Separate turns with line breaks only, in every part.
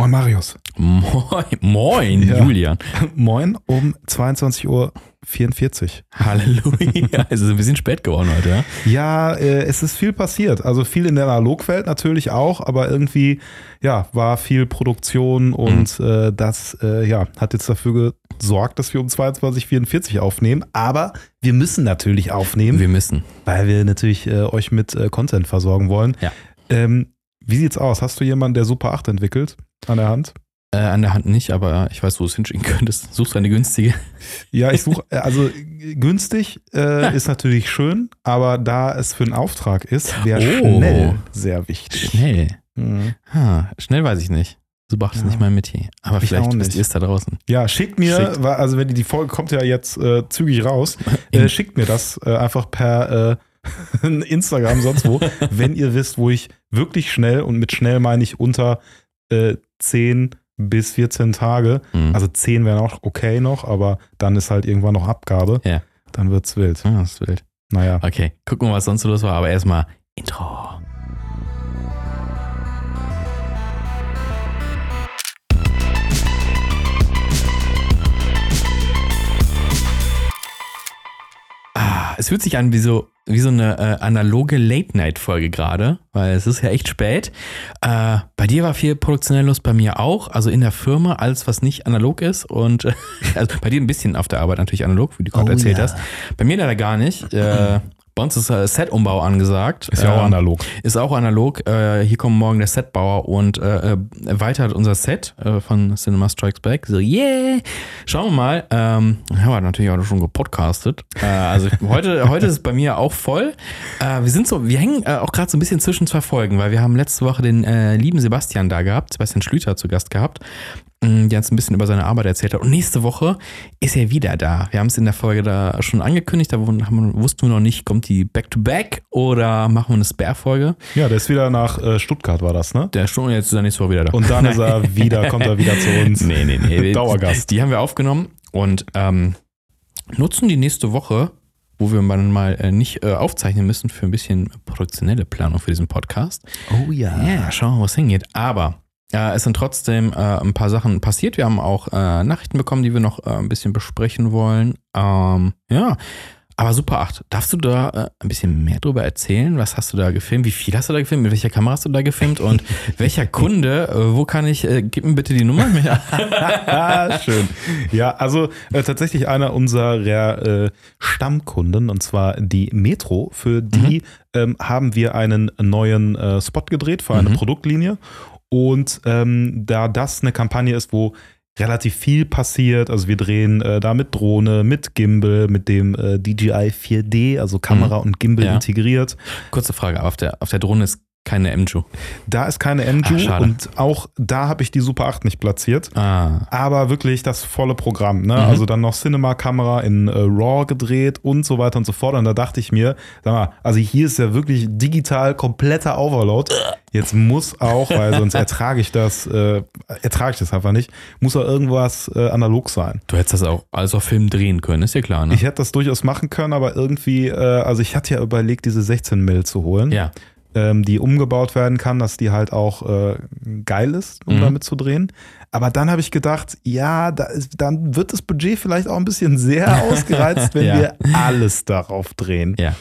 Moin Marius.
Moin, moin
Ja.
Julian.
Moin um 22.44 Uhr.
Halleluja. Es ist ein bisschen spät geworden heute, ja?
Ja, äh, es ist viel passiert. Also viel in der Analogwelt natürlich auch, aber irgendwie, ja, war viel Produktion und äh, das, äh, ja, hat jetzt dafür gesorgt, dass wir um 22.44 Uhr aufnehmen. Aber wir müssen natürlich aufnehmen,
Wir müssen.
weil wir natürlich äh, euch mit äh, Content versorgen wollen.
Ja.
Ähm, wie sieht's aus? Hast du jemanden, der Super 8 entwickelt an der Hand?
Äh, an der Hand nicht, aber ich weiß, wo du es hinschicken könntest. Suchst du eine günstige?
Ja, ich suche, also äh, günstig äh, ist natürlich schön, aber da es für einen Auftrag ist, wäre
Oh.
schnell sehr wichtig.
Schnell.
Mhm.
Ha, schnell weiß ich nicht. Du machst
Ja.
nicht mein Metier. Aber
Ich
vielleicht wisst ihr es da draußen.
Ja, schickt mir,
Schickt.
also wenn die, die Folge kommt ja jetzt äh, zügig raus, äh, schickt mir das äh, einfach per äh, Instagram, sonst wo, wenn ihr wisst, wo ich wirklich schnell, und mit schnell meine ich unter äh, 10 bis 14 Tage,
Mhm.
also 10 wären auch okay noch, aber dann ist halt irgendwann noch Abgabe,
Ja.
dann wird's wild.
Ah, das ist wild.
Naja.
Okay, gucken wir, was sonst so los war. Aber erstmal Intro. Ah, es fühlt sich an wie so, wie so eine äh, analoge Late-Night-Folge gerade, weil es ist ja echt spät. Äh, bei dir war viel produktionell los, bei mir auch. Also in der Firma, alles, was nicht analog ist. Und äh, also bei dir ein bisschen auf der Arbeit natürlich analog, wie du gerade
Oh
erzählt
ja.
hast. Bei mir leider gar nicht. Äh, bei uns ist äh, Set-Umbau angesagt.
Ist ja auch
Ähm,
analog.
Ist auch analog. Äh, hier kommt morgen der Setbauer und äh, äh, erweitert unser Set äh, von Cinema Strikes Back. So, yeah! Schauen wir mal. Ähm, haben wir natürlich auch schon gepodcastet. Äh, also heute, heute ist es bei mir auch voll. Äh, wir sind so, wir hängen äh, auch gerade so ein bisschen zwischen zwei Folgen, weil wir haben letzte Woche den äh, lieben Sebastian da gehabt, Sebastian Schlüter zu Gast gehabt, der uns ein bisschen über seine Arbeit erzählt hat. Und nächste Woche ist er wieder da. Wir haben es in der Folge da schon angekündigt, da wussten wir noch nicht, kommt die Back-to-Back oder machen wir eine Spare-Folge.
Ja, der ist wieder nach äh, Stuttgart, war das, ne?
Der Stunde jetzt ist er nächste Woche wieder da.
Und dann ist er wieder, kommt er wieder zu uns.
nee, nee, nee.
Dauergast.
Die haben wir aufgenommen und ähm, nutzen die nächste Woche, wo wir dann mal äh, nicht äh, aufzeichnen müssen für ein bisschen produktionelle Planung für diesen Podcast.
Oh ja.
Ja, schauen wir mal, wo es hingeht. Aber äh, es sind trotzdem äh, ein paar Sachen passiert. Wir haben auch äh, Nachrichten bekommen, die wir noch äh, ein bisschen besprechen wollen. Ähm, ja. Aber Super 8, darfst du da äh, ein bisschen mehr drüber erzählen? Was hast du da gefilmt? Wie viel hast du da gefilmt? Mit welcher Kamera hast du da gefilmt? Und welcher Kunde? Äh, wo kann ich, gib mir bitte die Nummer.
Schön. Ja, also tatsächlich einer unserer Stammkunden, und zwar die Metro. Für die ähm, haben wir einen neuen Spot gedreht für eine
Mhm.
Produktlinie. Und ähm, da das eine Kampagne ist, wo relativ viel passiert, also wir drehen äh, da mit Drohne, mit Gimbal, mit dem äh, DJI 4D, also Kamera und Gimbal
Ja.
integriert.
Kurze Frage, auf der, auf der Drohne ist keine MJU.
Da ist keine MJU
Ach,
und auch da habe ich die Super 8 nicht platziert.
Ah,
aber wirklich das volle Programm. Ne?
Mhm.
Also dann noch Cinema-Kamera in äh, RAW gedreht und so weiter und so fort. Und da dachte ich mir, sag mal, also hier ist ja wirklich digital kompletter Overload. Jetzt muss auch, weil sonst ertrage ich das, äh, ertrage ich das einfach nicht, muss auch irgendwas äh, analog sein.
du hättest das auch alles auf Film drehen können, ist ja klar, ne?
Ich hätte das durchaus machen können, aber irgendwie, äh, also ich hatte ja überlegt, diese 16 Mill zu holen,
ja.
Ähm, die umgebaut werden kann, dass die halt auch äh, geil ist, um
Mhm.
damit zu drehen. Aber dann habe ich gedacht, ja, da ist, dann wird das Budget vielleicht auch ein bisschen sehr ausgereizt, wenn
Ja.
wir alles darauf drehen.
Ja.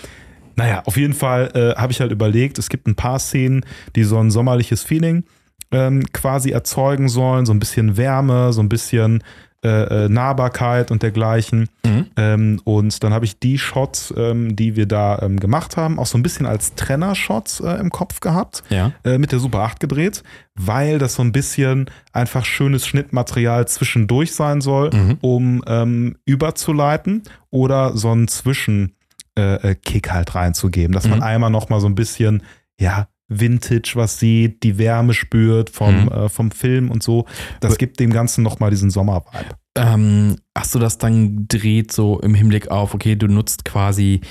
Naja, auf jeden Fall äh, habe ich halt überlegt, es gibt ein paar Szenen, die so ein sommerliches Feeling ähm, quasi erzeugen sollen, so ein bisschen Wärme, so ein bisschen äh, äh, Nahbarkeit und dergleichen.
Mhm.
Ähm, und dann habe ich die Shots, ähm, die wir da ähm, gemacht haben, auch so ein bisschen als Trenner-Shots äh, im Kopf gehabt,
Ja.
äh, mit der Super 8 gedreht, weil das so ein bisschen einfach schönes Schnittmaterial zwischendurch sein soll,
Mhm.
um ähm, überzuleiten oder so einen Zwischenkick äh, Kick halt reinzugeben, dass man
Mhm.
einmal noch mal so ein bisschen, ja, Vintage was sieht, die Wärme spürt vom,
Mhm.
äh, vom Film und so. Das gibt dem Ganzen noch mal diesen Sommer-Vibe.
Ähm, hast du das dann gedreht so im Hinblick auf, okay, du nutzt quasi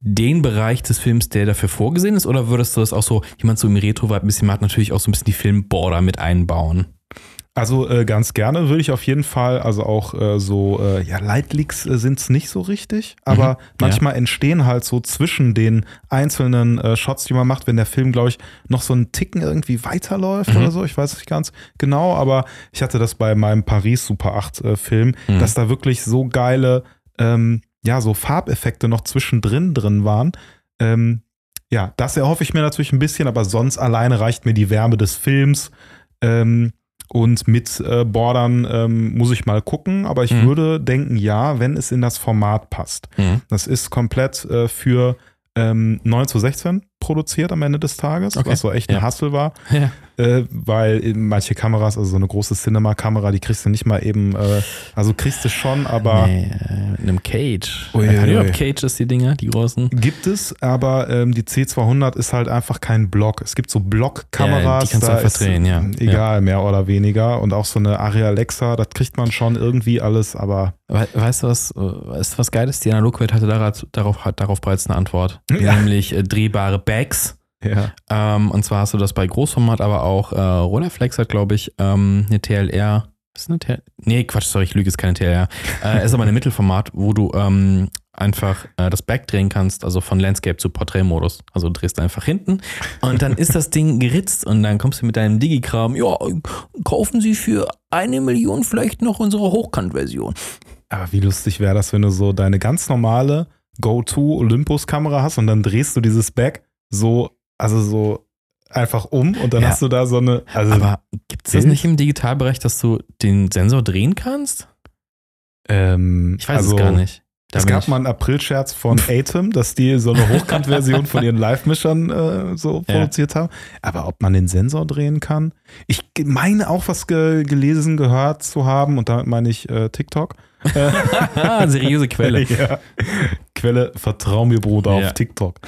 den Bereich des Films, der dafür vorgesehen ist, oder würdest du das auch so, jemand so im Retro-Vibe ein bisschen macht, natürlich auch so ein bisschen die Filmborder mit einbauen?
Also äh, ganz gerne würde ich auf jeden Fall, also auch äh, so, äh, ja, Lightleaks äh, sind es nicht so richtig, aber
Mhm,
manchmal entstehen halt so zwischen den einzelnen äh, Shots, die man macht, wenn der Film, glaube ich, noch so einen Ticken irgendwie weiterläuft
Mhm.
oder so. Ich weiß nicht ganz genau, aber ich hatte das bei meinem Paris Super 8 äh, Film,
Mhm.
dass da wirklich so geile, ähm, ja, so Farbeffekte noch zwischendrin drin waren. Ähm, ja, das erhoffe ich mir natürlich ein bisschen, aber sonst alleine reicht mir die Wärme des Films. Ähm, und mit äh, Bordern ähm, muss ich mal gucken, aber ich
Mhm.
würde denken, ja, wenn es in das Format passt.
Mhm.
Das ist komplett äh, für ähm, 9 zu 16 produziert am Ende des Tages,
Okay.
was so echt ein
Ja.
Hassel war,
Ja.
Äh, weil manche Kameras, also so eine große Cinema-Kamera, die kriegst du nicht mal eben, äh, also kriegst du schon, aber
Nee, äh, in einem Cage.
Ui,
Äh,
ui,
ja,
ui.
Cages, die Dinger, die großen.
Gibt es, aber ähm, die C200 ist halt einfach kein Block. Es gibt so Blockkameras,
Ja, die kannst du einfach
ist,
drehen, ja.
Egal, mehr oder weniger. Und auch so eine Arri Alexa, das kriegt man schon irgendwie alles, aber
We weißt du was, äh, weißt du was Geiles? Die Analogwelt hatte darauf, darauf, hat darauf bereits eine Antwort.
Ja.
Nämlich äh, drehbare Bags.
Ja.
Ähm, und zwar hast du das bei Großformat, aber auch äh, Rollerflex hat, glaube ich, ähm, eine TLR. Ist eine TLR? Nee, Quatsch, sorry, ich lüge, ist keine TLR. Äh, ist aber ein Mittelformat, wo du ähm, einfach äh, das Back drehen kannst, also von Landscape zu Porträtmodus. Also du drehst einfach hinten und dann ist das Ding geritzt und dann kommst du mit deinem Digi-Kram, ja, kaufen Sie für eine Million vielleicht noch unsere Hochkant-Version.
Aber wie lustig wäre das, wenn du so deine ganz normale Go-To-Olympus-Kamera hast und dann drehst du dieses Back so, also so einfach um und dann
Ja.
hast du da so eine. Also,
Aber gibt es das nicht im Digitalbereich, dass du den Sensor drehen kannst?
ähm,
Ich weiß
also,
es gar nicht. Da
es gab mal einen April-Scherz von Atem, dass die so eine Hochkant-Version von ihren Live-Mischern äh, so
Ja.
produziert haben. Aber ob man den Sensor drehen kann? Ich meine auch was ge gelesen, gehört zu haben und damit meine ich äh, TikTok. Äh,
seriöse Quelle.
ja. Quelle, vertrau mir, Bruder, auf
Ja.
TikTok.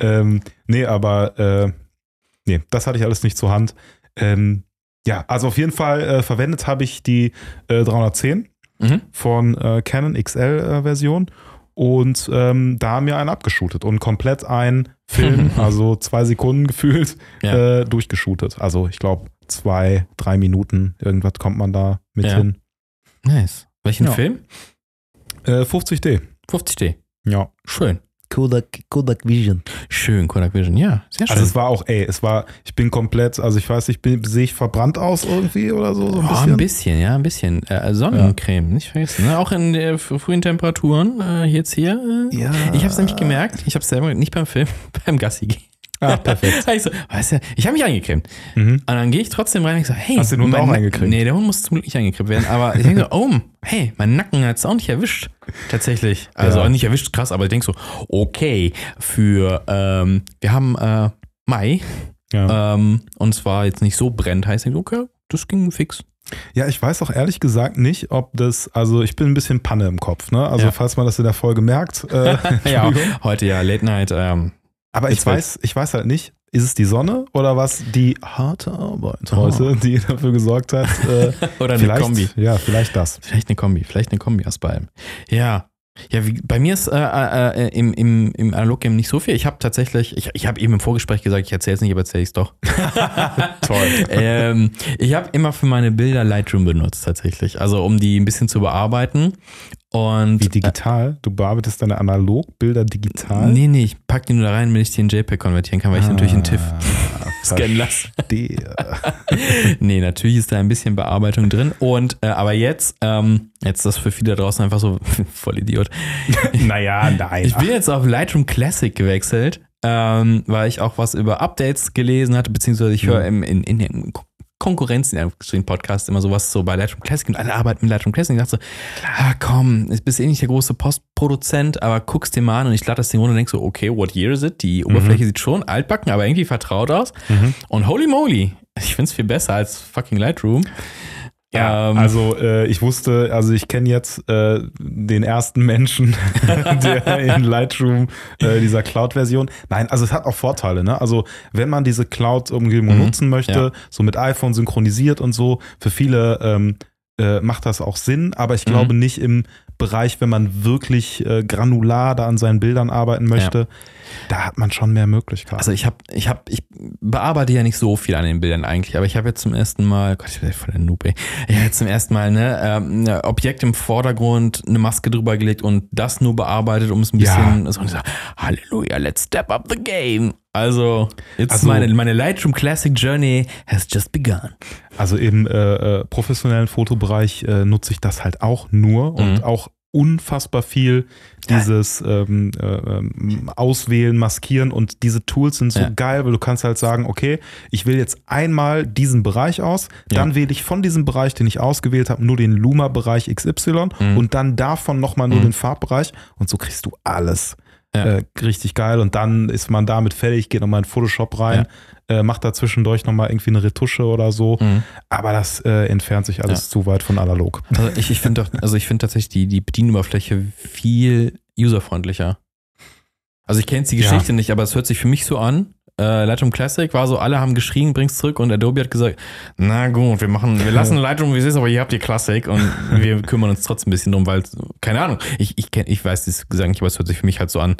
ähm, nee, aber äh, nee, das hatte ich alles nicht zur Hand. Ähm, ja, also auf jeden Fall äh, verwendet habe ich die äh, 310
Mhm.
von äh, Canon XL-Version und ähm, da haben wir einen abgeshootet und komplett ein Film, also zwei Sekunden gefühlt,
Ja.
äh, durchgeshootet. Also ich glaube zwei, drei Minuten, irgendwas kommt man da mit
Ja.
hin.
Nice. Welchen
Ja.
Film?
Äh, 50D.
50D.
Ja.
Schön.
Kodak, Kodak Vision.
Schön, Kodak Vision. Ja, sehr schön.
Also es war auch, ey, es war, ich bin komplett, also ich weiß nicht, bin- sehe ich verbrannt aus irgendwie oder so, so ein
Oh,
bisschen?
ein bisschen, ja, ein bisschen. Äh, Sonnencreme, nicht vergessen. Ne? Auch in der frühen Temperaturen, äh, jetzt hier. Äh,
Ja.
Ich habe es nämlich gemerkt, ich habe es selber nicht beim Film, beim Gassi gehen.
Ah, perfekt.
ich so, weißt du, ich habe mich eingecremt.
Mhm.
Und dann gehe ich trotzdem rein und ich so, hey.
Hast du den Hund auch eingecremt?
Nee, der Hund muss zum Glück nicht eingecremt werden. Aber ich denke so, oh, hey, mein Nacken hat es auch nicht erwischt. Tatsächlich. Also
Ja.
nicht erwischt, krass, aber ich denke so, okay, für, ähm, wir haben äh, Mai
Ja.
ähm, und zwar jetzt nicht so brennt, heißt ich, okay, das ging fix.
ja, ich weiß auch ehrlich gesagt nicht, ob das, also ich bin ein bisschen Panne im Kopf, ne? Also
Ja.
falls man das in der Folge merkt, äh,
ja, heute ja Late Night. Ähm,
aber ich weiß, ich weiß halt nicht, ist es die Sonne oder was die harte Arbeit
Oh.
heute, die dafür gesorgt hat? Äh,
oder eine Kombi.
Ja, vielleicht das.
Vielleicht eine Kombi, vielleicht eine Kombi aus beidem. Ja. Ja, wie, bei mir ist äh, äh, äh, im, im, im Analog-Game nicht so viel. Ich habe tatsächlich, ich, ich habe eben im Vorgespräch gesagt, ich erzähle es nicht, aber erzähle ich es doch.
Toll.
ähm, ich habe immer für meine Bilder Lightroom benutzt, tatsächlich. Also, um die ein bisschen zu bearbeiten. Und
Wie digital? Du bearbeitest deine Analogbilder digital?
Äh, nee, nee, ich pack die nur da rein, damit ich die in JPEG konvertieren kann, weil ich natürlich einen TIFF
Ah,
scannen lasse. nee, natürlich ist da ein bisschen Bearbeitung drin. Und äh, aber jetzt, ähm, jetzt ist das für viele da draußen einfach so voll Idiot.
naja, nein.
Ich bin jetzt auf Lightroom Classic gewechselt, ähm, weil ich auch was über Updates gelesen hatte, beziehungsweise ich höre im, in, in den Konkurrenzen in den Podcast immer sowas so bei Lightroom Classic und alle arbeiten mit Lightroom Classic. Und ich dachte so, ah komm, du bist eh nicht der große Postproduzent, aber guckst dir mal an und ich lade das Ding runter und denk so, okay, what year is it? Die Oberfläche sieht schon altbacken, aber irgendwie vertraut aus.
Mhm.
Und holy moly, ich find's viel besser als fucking Lightroom.
Ja,
Ähm,
also äh, ich wusste, also ich kenne jetzt äh, den ersten Menschen, der in Lightroom äh, dieser Cloud-Version. Nein, also es hat auch Vorteile, ne? Also wenn man diese Cloud-Umgebung
Mhm,
nutzen möchte,
ja.
so mit iPhone synchronisiert und so, für viele ähm, äh, macht das auch Sinn, aber
Mhm.
ich glaube nicht im Bereich, wenn man wirklich äh, granular da an seinen Bildern arbeiten möchte, da hat man schon mehr Möglichkeiten.
Also ich habe, ich habe, ich bearbeite ja nicht so viel an den Bildern eigentlich, aber ich habe jetzt zum ersten Mal, Gott, ich bin voll der Noob, ey. Ich habe jetzt zum ersten Mal ne, ähm, ein Objekt im Vordergrund, eine Maske drüber gelegt und das nur bearbeitet, um es ein
Ja.
bisschen so, und so Halleluja, let's step up the game. Also jetzt
Also-
meine, meine Lightroom Classic Journey has just begun.
Also im äh, äh, professionellen Fotobereich äh, nutze ich das halt auch nur und
Mhm.
auch unfassbar viel dieses ähm, äh, ähm, Auswählen, Maskieren und diese Tools sind so
Ja.
geil, weil du kannst halt sagen, okay, ich wähle jetzt einmal diesen Bereich aus, dann wähle ich von diesem Bereich, den ich ausgewählt habe, nur den Luma-Bereich XY
Mhm.
und dann davon nochmal nur
Mhm.
den Farbbereich und so kriegst du alles.
Ja.
Äh, richtig geil und dann ist man damit fertig, geht nochmal in Photoshop rein, äh, macht da zwischendurch nochmal irgendwie eine Retusche oder so.
Mhm.
Aber das äh, entfernt sich alles zu weit von analog.
Also ich, ich finde also ich finde tatsächlich die, die Bedienoberfläche viel userfreundlicher. Also ich kenne jetzt die
Ja.
Geschichte nicht, aber es hört sich für mich so an. Äh, Lightroom Classic war so, alle haben geschrien, bring's zurück und Adobe hat gesagt, na gut, wir machen, wir lassen Lightroom wie es ist, aber ihr habt die Classic und wir kümmern uns trotzdem ein bisschen drum, weil, keine Ahnung, ich, ich, kenn, ich weiß das Gesang nicht, aber es hört sich für mich halt so an.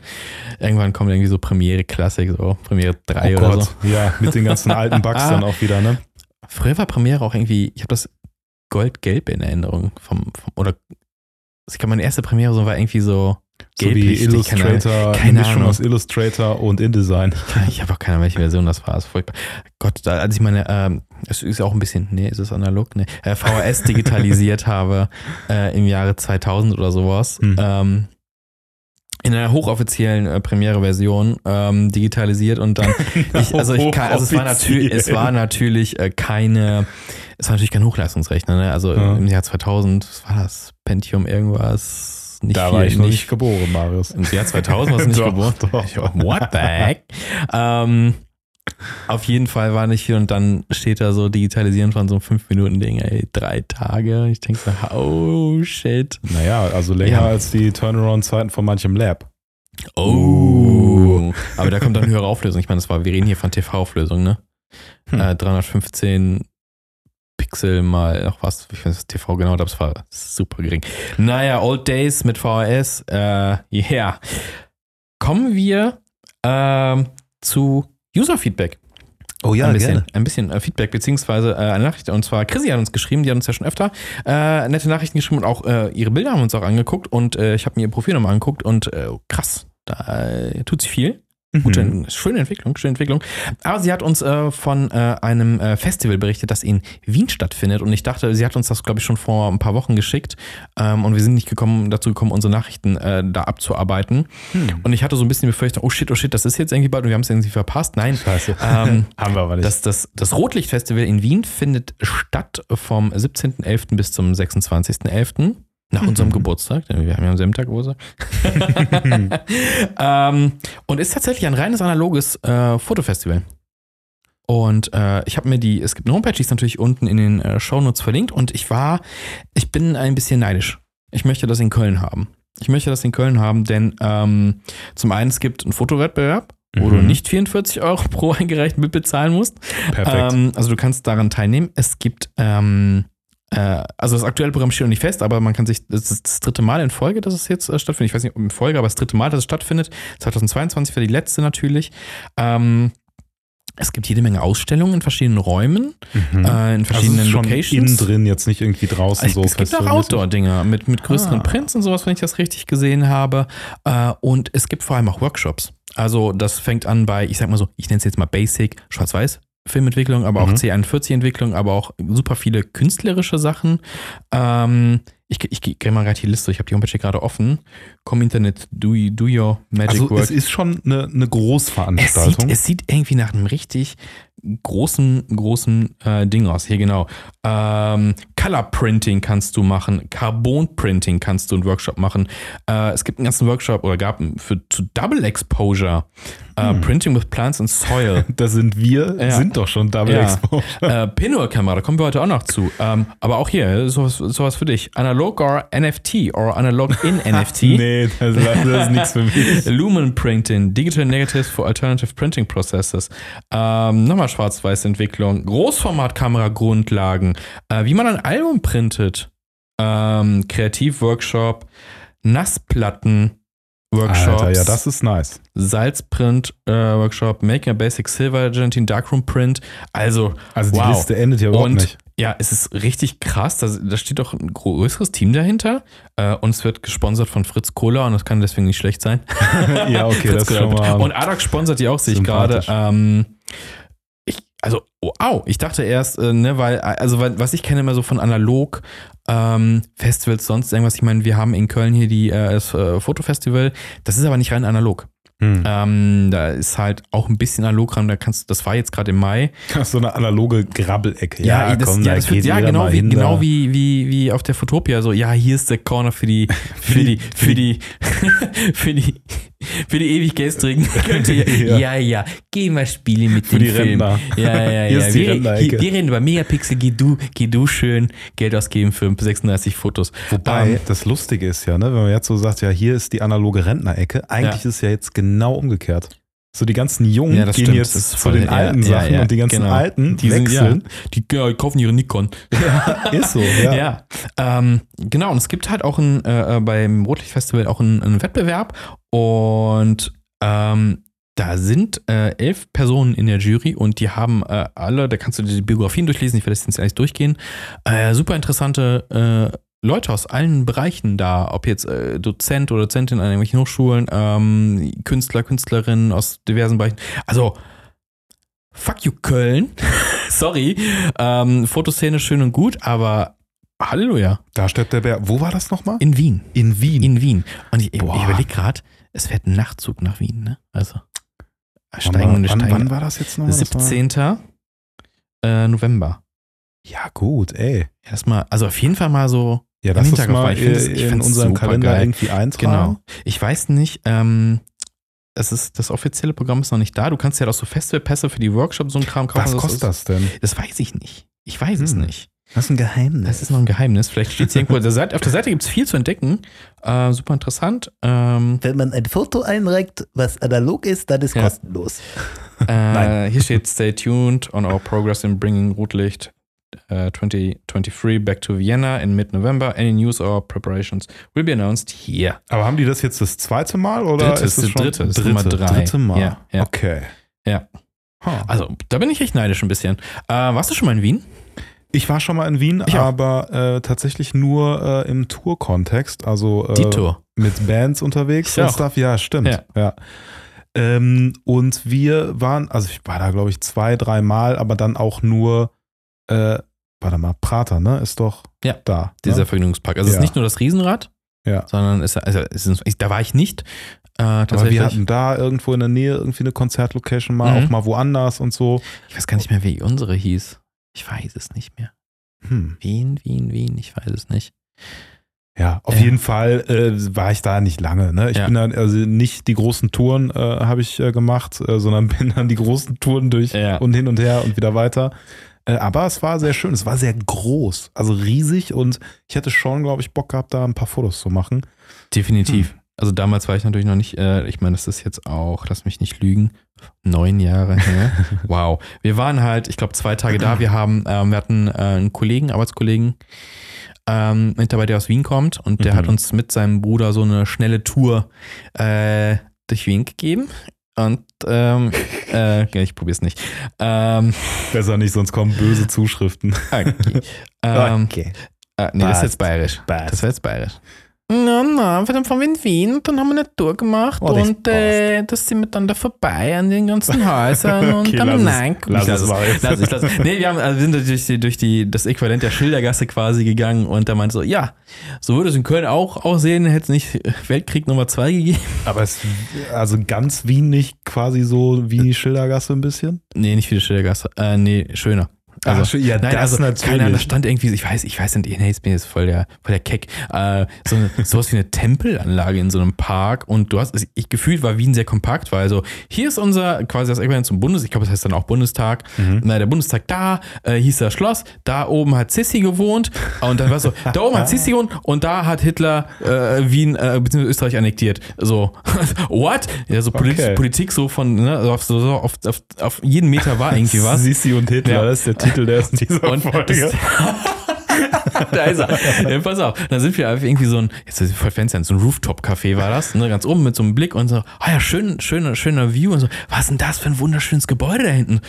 Irgendwann kommt irgendwie so Premiere Classic, so Premiere 3 oder so.
Oh ja, mit den ganzen alten Bugs dann auch wieder, ne?
Früher war Premiere auch irgendwie, ich habe das goldgelb in Erinnerung vom, vom oder ich glaube, meine erste Premiere so war irgendwie so
So wie
keine-
Illustrator,
keine
eine Mischung
Ahnung.
aus Illustrator und InDesign.
Ich habe auch keine Ahnung, welche Version das war. Das ist furchtbar. Gott, als ich meine, ähm, es ist auch ein bisschen, nee, ist es analog? Nee, äh, VHS digitalisiert habe äh, im Jahre 2000 oder sowas.
Hm.
Ähm, in einer hochoffiziellen äh, Premiere-Version ähm, digitalisiert und dann, ich, also ich kann, also es war natürlich, es war natürlich äh, keine, es war natürlich kein Hochleistungsrechner, ne? Also
Ja.
im Jahr 2000, was war das? Pentium irgendwas? Nicht
Da
viel,
war ich
nicht
nicht geboren, Marius.
im Jahr 2000 warst du nicht
Doch,
geboren?
doch.
Ich, What the heck? ähm, auf jeden Fall war nicht viel und dann steht da so Digitalisieren von so einem 5-Minuten-Ding, ey, drei Tage. Ich denke so, oh shit.
Naja, also länger
Ja.
als die Turnaround-Zeiten von manchem Lab.
Oh. Aber da kommt dann höhere Auflösung. Ich meine, das war, wir reden hier von TV-Auflösung, ne?
Hm.
Äh, 315 Pixel mal, ach was, ich weiß das TV genau, aber es war super gering. Naja, Old Days mit VHS, äh, yeah. Kommen wir ähm, zu User-Feedback.
Oh ja,
ein bisschen,
gerne.
ein bisschen äh, Feedback, beziehungsweise äh, eine Nachricht. Und zwar, Chrissy hat uns geschrieben, die hat uns ja schon öfter äh, nette Nachrichten geschrieben und auch äh, ihre Bilder haben wir uns auch angeguckt und äh, ich habe mir ihr Profil nochmal angeguckt und krass, da tut sich viel. Gute,
Mhm.
schöne Entwicklung, schöne Entwicklung. Aber sie hat uns äh, von äh, einem äh, Festival berichtet, das in Wien stattfindet. Und ich dachte, sie hat uns das, glaube ich, schon vor ein paar Wochen geschickt. Ähm, und wir sind nicht gekommen, dazu gekommen, unsere Nachrichten äh, da abzuarbeiten.
Hm.
Und ich hatte so ein bisschen die Befürchtung, oh shit, oh shit, das ist jetzt irgendwie bald und wir haben es irgendwie verpasst. Nein, ähm,
Haben wir aber nicht.
das, das, das Rotlichtfestival in Wien findet statt vom 17.11. bis zum 26.11. Nach unserem
Mhm.
Geburtstag, denn wir haben ja am selben Tag Geburtstag. ähm, und ist tatsächlich ein reines analoges äh, Fotofestival. Und äh, ich habe mir die, es gibt eine Homepage, die ist natürlich unten in den äh, Shownotes verlinkt und ich war, ich bin ein bisschen neidisch. Ich möchte das in Köln haben. Ich möchte das in Köln haben, denn ähm, zum einen, es gibt einen Fotowettbewerb, wo du
Mhm.
nicht 44 Euro pro eingereichten Bild bezahlen musst.
Perfekt.
Ähm, also du kannst daran teilnehmen. Es gibt, ähm, äh, also das aktuelle Programm steht noch nicht fest, aber man kann sich, das ist das dritte Mal in Folge, dass es jetzt äh, stattfindet. Ich weiß nicht, in Folge, aber das dritte Mal, dass es stattfindet. 2022 wäre die letzte natürlich. Ähm, es gibt jede Menge Ausstellungen in verschiedenen Räumen,
Mhm.
äh, in
also
verschiedenen
es ist schon
Locations.
innen drin, jetzt nicht irgendwie draußen
Es,
so.
es gibt auch. Outdoor-Dinger mit, mit größeren
Ah.
Prints und sowas, wenn ich das richtig gesehen habe. Äh, und es gibt vor allem auch Workshops. Also das fängt an bei, ich sag mal so, ich nenne es jetzt mal Basic, Schwarz-Weiß. Filmentwicklung, aber auch
Mhm.
C41-Entwicklung, aber auch super viele künstlerische Sachen. Ähm, ich ich gehe mal gerade die Liste, ich habe die Homepage hier gerade offen. Komm Internet, do, do your magic
Also
work.
es ist schon eine, eine
Es
Großveranstaltung.
sieht, es sieht irgendwie nach einem richtig großen, großen äh, Ding aus. Hier genau. Ähm, Color Printing kannst du machen, Carbon Printing kannst du einen Workshop machen. Äh, es gibt einen ganzen Workshop oder gab einen für zu Double Exposure.
Hm.
Printing with Plants and Soil.
da sind wir,
Ja.
sind doch schon Double
Ja.
Exposure.
äh, Pinhole-Kamera, da kommen wir heute auch noch zu. Ähm, aber auch hier, sowas, sowas für dich. Analog or NFT or Analog in NFT.
Nee, das, das ist nichts für mich.
Lumen Printing, Digital Negatives for Alternative Printing Processes, ähm, nochmal Schwarz-Weiß-Entwicklung, Großformatkamera-Grundlagen, äh, wie man ein Album printet. Ähm, Kreativworkshop, Nassplatten. Workshops,
Alter, ja, das ist nice.
Salzprint äh, Workshop, Making a Basic Silver Argentine Darkroom Print. Also,
Also die
wow.
Liste endet ja überhaupt
und
nicht.
ja, es ist richtig krass. Da, da steht doch ein größeres Team dahinter. Äh, und es wird gesponsert von Fritz Kohler und das kann deswegen nicht schlecht sein.
Ja, okay, das ist schon mal
Und Adak sponsert die auch, sehe ich gerade. Ähm, also, wow, ich dachte erst, äh, ne, weil, also was ich kenne immer so von analog ähm, Festivals, sonst irgendwas. Ich meine, wir haben in Köln hier die, äh, das äh, Fotofestival. Das ist aber nicht rein analog.
Hm.
Ähm, da ist halt auch ein bisschen analog dran. Da kannst, das war jetzt gerade im Mai.
so eine analoge Grabbelecke.
Ja, das, ja,
da
das wird, ja genau, wie, genau wie, wie, wie auf der Fotopia. So, ja, hier ist der Corner für die, für die, für die, für die, für die ewig Gestrigen. Könnt ihr,
Ja.
ja. ja, geh mal spielen mit
Für
dem
die
Film.
Rentner.
Ja, ja, ja.
Die
wir, hier, wir reden über Megapixel, geh du, geh du schön Geld ausgeben für 36 Fotos.
Wobei,
Ähm,
das Lustige ist ja, ne, wenn man jetzt so sagt, ja, hier ist die analoge Rentnerecke, eigentlich ist es ja jetzt genau umgekehrt. So die ganzen Jungen
Ja,
gehen
stimmt,
jetzt zu den alten
ja,
Sachen
ja,
und die ganzen
genau.
alten
die sind,
wechseln.
die ja, kaufen ihre Nikon.
ist so, ja.
Ähm, genau. Und es gibt halt auch ein, äh, äh, beim Rotlichtfestival auch einen, Wettbewerb und ähm, da sind äh, elf Personen in der Jury und die haben äh, alle, da kannst du die Biografien durchlesen, ich werde das jetzt nicht durchgehen, äh, super interessante äh, Leute aus allen Bereichen da, ob jetzt äh, Dozent oder Dozentin an irgendwelchen Hochschulen, ähm, Künstler, Künstlerinnen aus diversen Bereichen. Also, fuck you Köln. Sorry. Ähm, Fotoszene schön und gut, aber Halleluja.
Da steht der Bär. Wo war das nochmal?
In Wien.
In Wien.
In Wien. Und ich, ich überlege gerade, es fährt ein Nachtzug nach Wien, ne? Also.
wann,
Steigen
wann,
steigen.
wann war das jetzt war-
17. Äh, November.
Ja, gut, ey.
Erstmal, also auf jeden Fall mal so.
Ja, das ist mal
ich find es-
in
ich
unseren
super
Kalender
geil.
irgendwie eintragen.
Genau. Ich weiß nicht, ähm, es ist, das offizielle Programm ist noch nicht da. Du kannst ja auch so Festivalpässe für die Workshops so ein Kram kaufen.
Was
Das
kostet
ist,
das denn?
Das weiß ich nicht. Ich weiß es
Hm.
nicht.
Das ist ein Geheimnis.
Das ist noch ein Geheimnis. Vielleicht steht es irgendwo. auf der Seite- Auf der Seite gibt es viel zu entdecken. Äh, super interessant. Ähm,
Wenn man ein Foto einreicht, was analog ist, dann ist
Ja.
kostenlos.
äh, hier steht Stay tuned on our progress in bringing Rotlicht uh, 2023 back to Vienna in mid-November. Any news or preparations will be announced here.
Aber haben die das jetzt das zweite Mal oder
Dritte,
ist es
das
schon
dritte, das ist
dritte,
Nummer drei.
dritte Mal?
Ja, ja.
Okay.
Ja.
Huh.
Also, da bin ich echt neidisch ein bisschen. Äh, warst du schon mal in Wien?
Ich war schon mal in Wien,
Ich
aber äh, tatsächlich nur äh, im Tour-Kontext, also äh,
Die Tour.
mit Bands unterwegs
Ich
und
auch.
Stuff. Ja, stimmt.
Ja.
Ja. Ähm, und wir waren, also ich war da glaube ich zwei, drei Mal, aber dann auch nur, äh, warte mal, Prater, ne? Ist doch
Ja,
da.
Dieser
ne?
Vergnügungspark. Also, es
Ja.
ist nicht nur das Riesenrad,
Ja.
sondern es, also, es ist, ich, da war ich nicht. Äh,
Aber wir hatten da irgendwo in der Nähe irgendwie eine Konzertlocation mal,
Mhm.
auch mal woanders und so.
ich weiß gar nicht mehr, wie unsere hieß. Ich weiß es nicht mehr.
Hm.
Wien, Wien, Wien, ich weiß es nicht.
Ja, auf
Ja.
jeden Fall äh, war ich da nicht lange. Ne? Ich
Ja.
bin dann also nicht die großen Touren äh, habe ich äh, gemacht, äh, sondern bin dann die großen Touren durch
Ja.
und hin und her und wieder weiter. Äh, aber es war sehr schön, es war sehr groß, also riesig und ich hätte schon, glaube ich, Bock gehabt, da ein paar Fotos zu machen.
Definitiv.
Hm.
Also damals war ich natürlich noch nicht, äh, ich meine, das ist jetzt auch, lass mich nicht lügen, neun Jahre her. wow. Wir waren halt, ich glaube, zwei Tage da. Wir haben, ähm, wir hatten äh, einen Kollegen, Arbeitskollegen, ähm, mit dabei, der aus Wien kommt und der
Mhm.
hat uns mit seinem Bruder so eine schnelle Tour äh, durch Wien gegeben. Und ähm, äh, ich probier's nicht. Ähm,
Besser nicht, sonst kommen böse Zuschriften.
okay. ähm,
okay.
äh, nee, das ist jetzt bayerisch.
Passt.
Das war jetzt bayerisch. Na, na, dann fahren wir in Wien und dann haben wir eine Tour gemacht
Oh, das
und äh, da sind wir dann da vorbei an den ganzen Häusern und
Okay,
dann
lass es-
nein,
lass
ich lass
es
lass es, lass es. Nee, wir haben, also wir sind durch, die, durch die, das Äquivalent der Schildergasse quasi gegangen und da meinte so, ja, so würde es in Köln auch aussehen, hätte es nicht Weltkrieg Nummer 2 gegeben.
Aber es, also ganz Wien nicht quasi so wie Schildergasse ein bisschen?
Nee, nicht wie die Schildergasse, äh, nee, schöner. Also,
Ach, ja,
Nein,
das
also
natürlich.
keine da stand irgendwie, ich weiß, ich weiß nicht, nee, ich bin jetzt voll der, voll der Keck, äh, so eine, sowas wie eine Tempelanlage in so einem Park und du hast, also ich gefühlt war Wien sehr kompakt, weil also hier ist unser, quasi das Äquivalent zum Bundes, ich glaube, das heißt dann auch Bundestag,
Mhm.
na, der Bundestag da, äh, hieß das Schloss, da oben hat Sissi gewohnt und dann war so, da oben hat Sissi gewohnt und da hat Hitler äh, Wien, äh, beziehungsweise Österreich annektiert, so, what? Ja, so Polit
Okay.
Politik so von, ne, auf, so, so auf, auf, auf jeden Meter war irgendwie was.
Sissi und Hitler,
Ja.
das ist der Titel der ersten dieser
Und
Folge.
da ist er. Ja, pass auf. Dann sind wir einfach irgendwie so ein, jetzt ist es voll fancy, so ein Rooftop-Café war das, ne, ganz oben mit so einem Blick und so, ah ja, schön, schöner, schöner View und so, was ist denn das für ein wunderschönes Gebäude da hinten?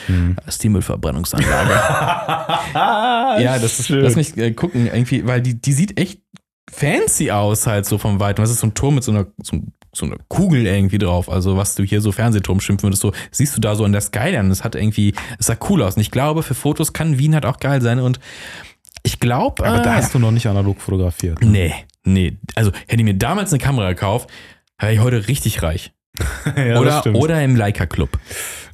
Das ist die Müllverbrennungsanlage. ja, das ist,
Schön.
lass mich äh, gucken, irgendwie, weil die, die sieht echt fancy aus, halt so vom Weiten. Das ist so ein Turm mit so einer, so, so einer Kugel irgendwie drauf. Also, was du hier so Fernsehturm schimpfen würdest, so siehst du da so in der Skyline. Das hat irgendwie, es sah cool aus. Und ich glaube, für Fotos kann Wien halt auch geil sein. Und ich glaube.
Aber da
äh,
hast du noch nicht analog fotografiert.
Nee, nee. Also, hätte ich mir damals eine Kamera gekauft, wäre ich heute richtig reich.
ja,
oder, oder im Leica Club.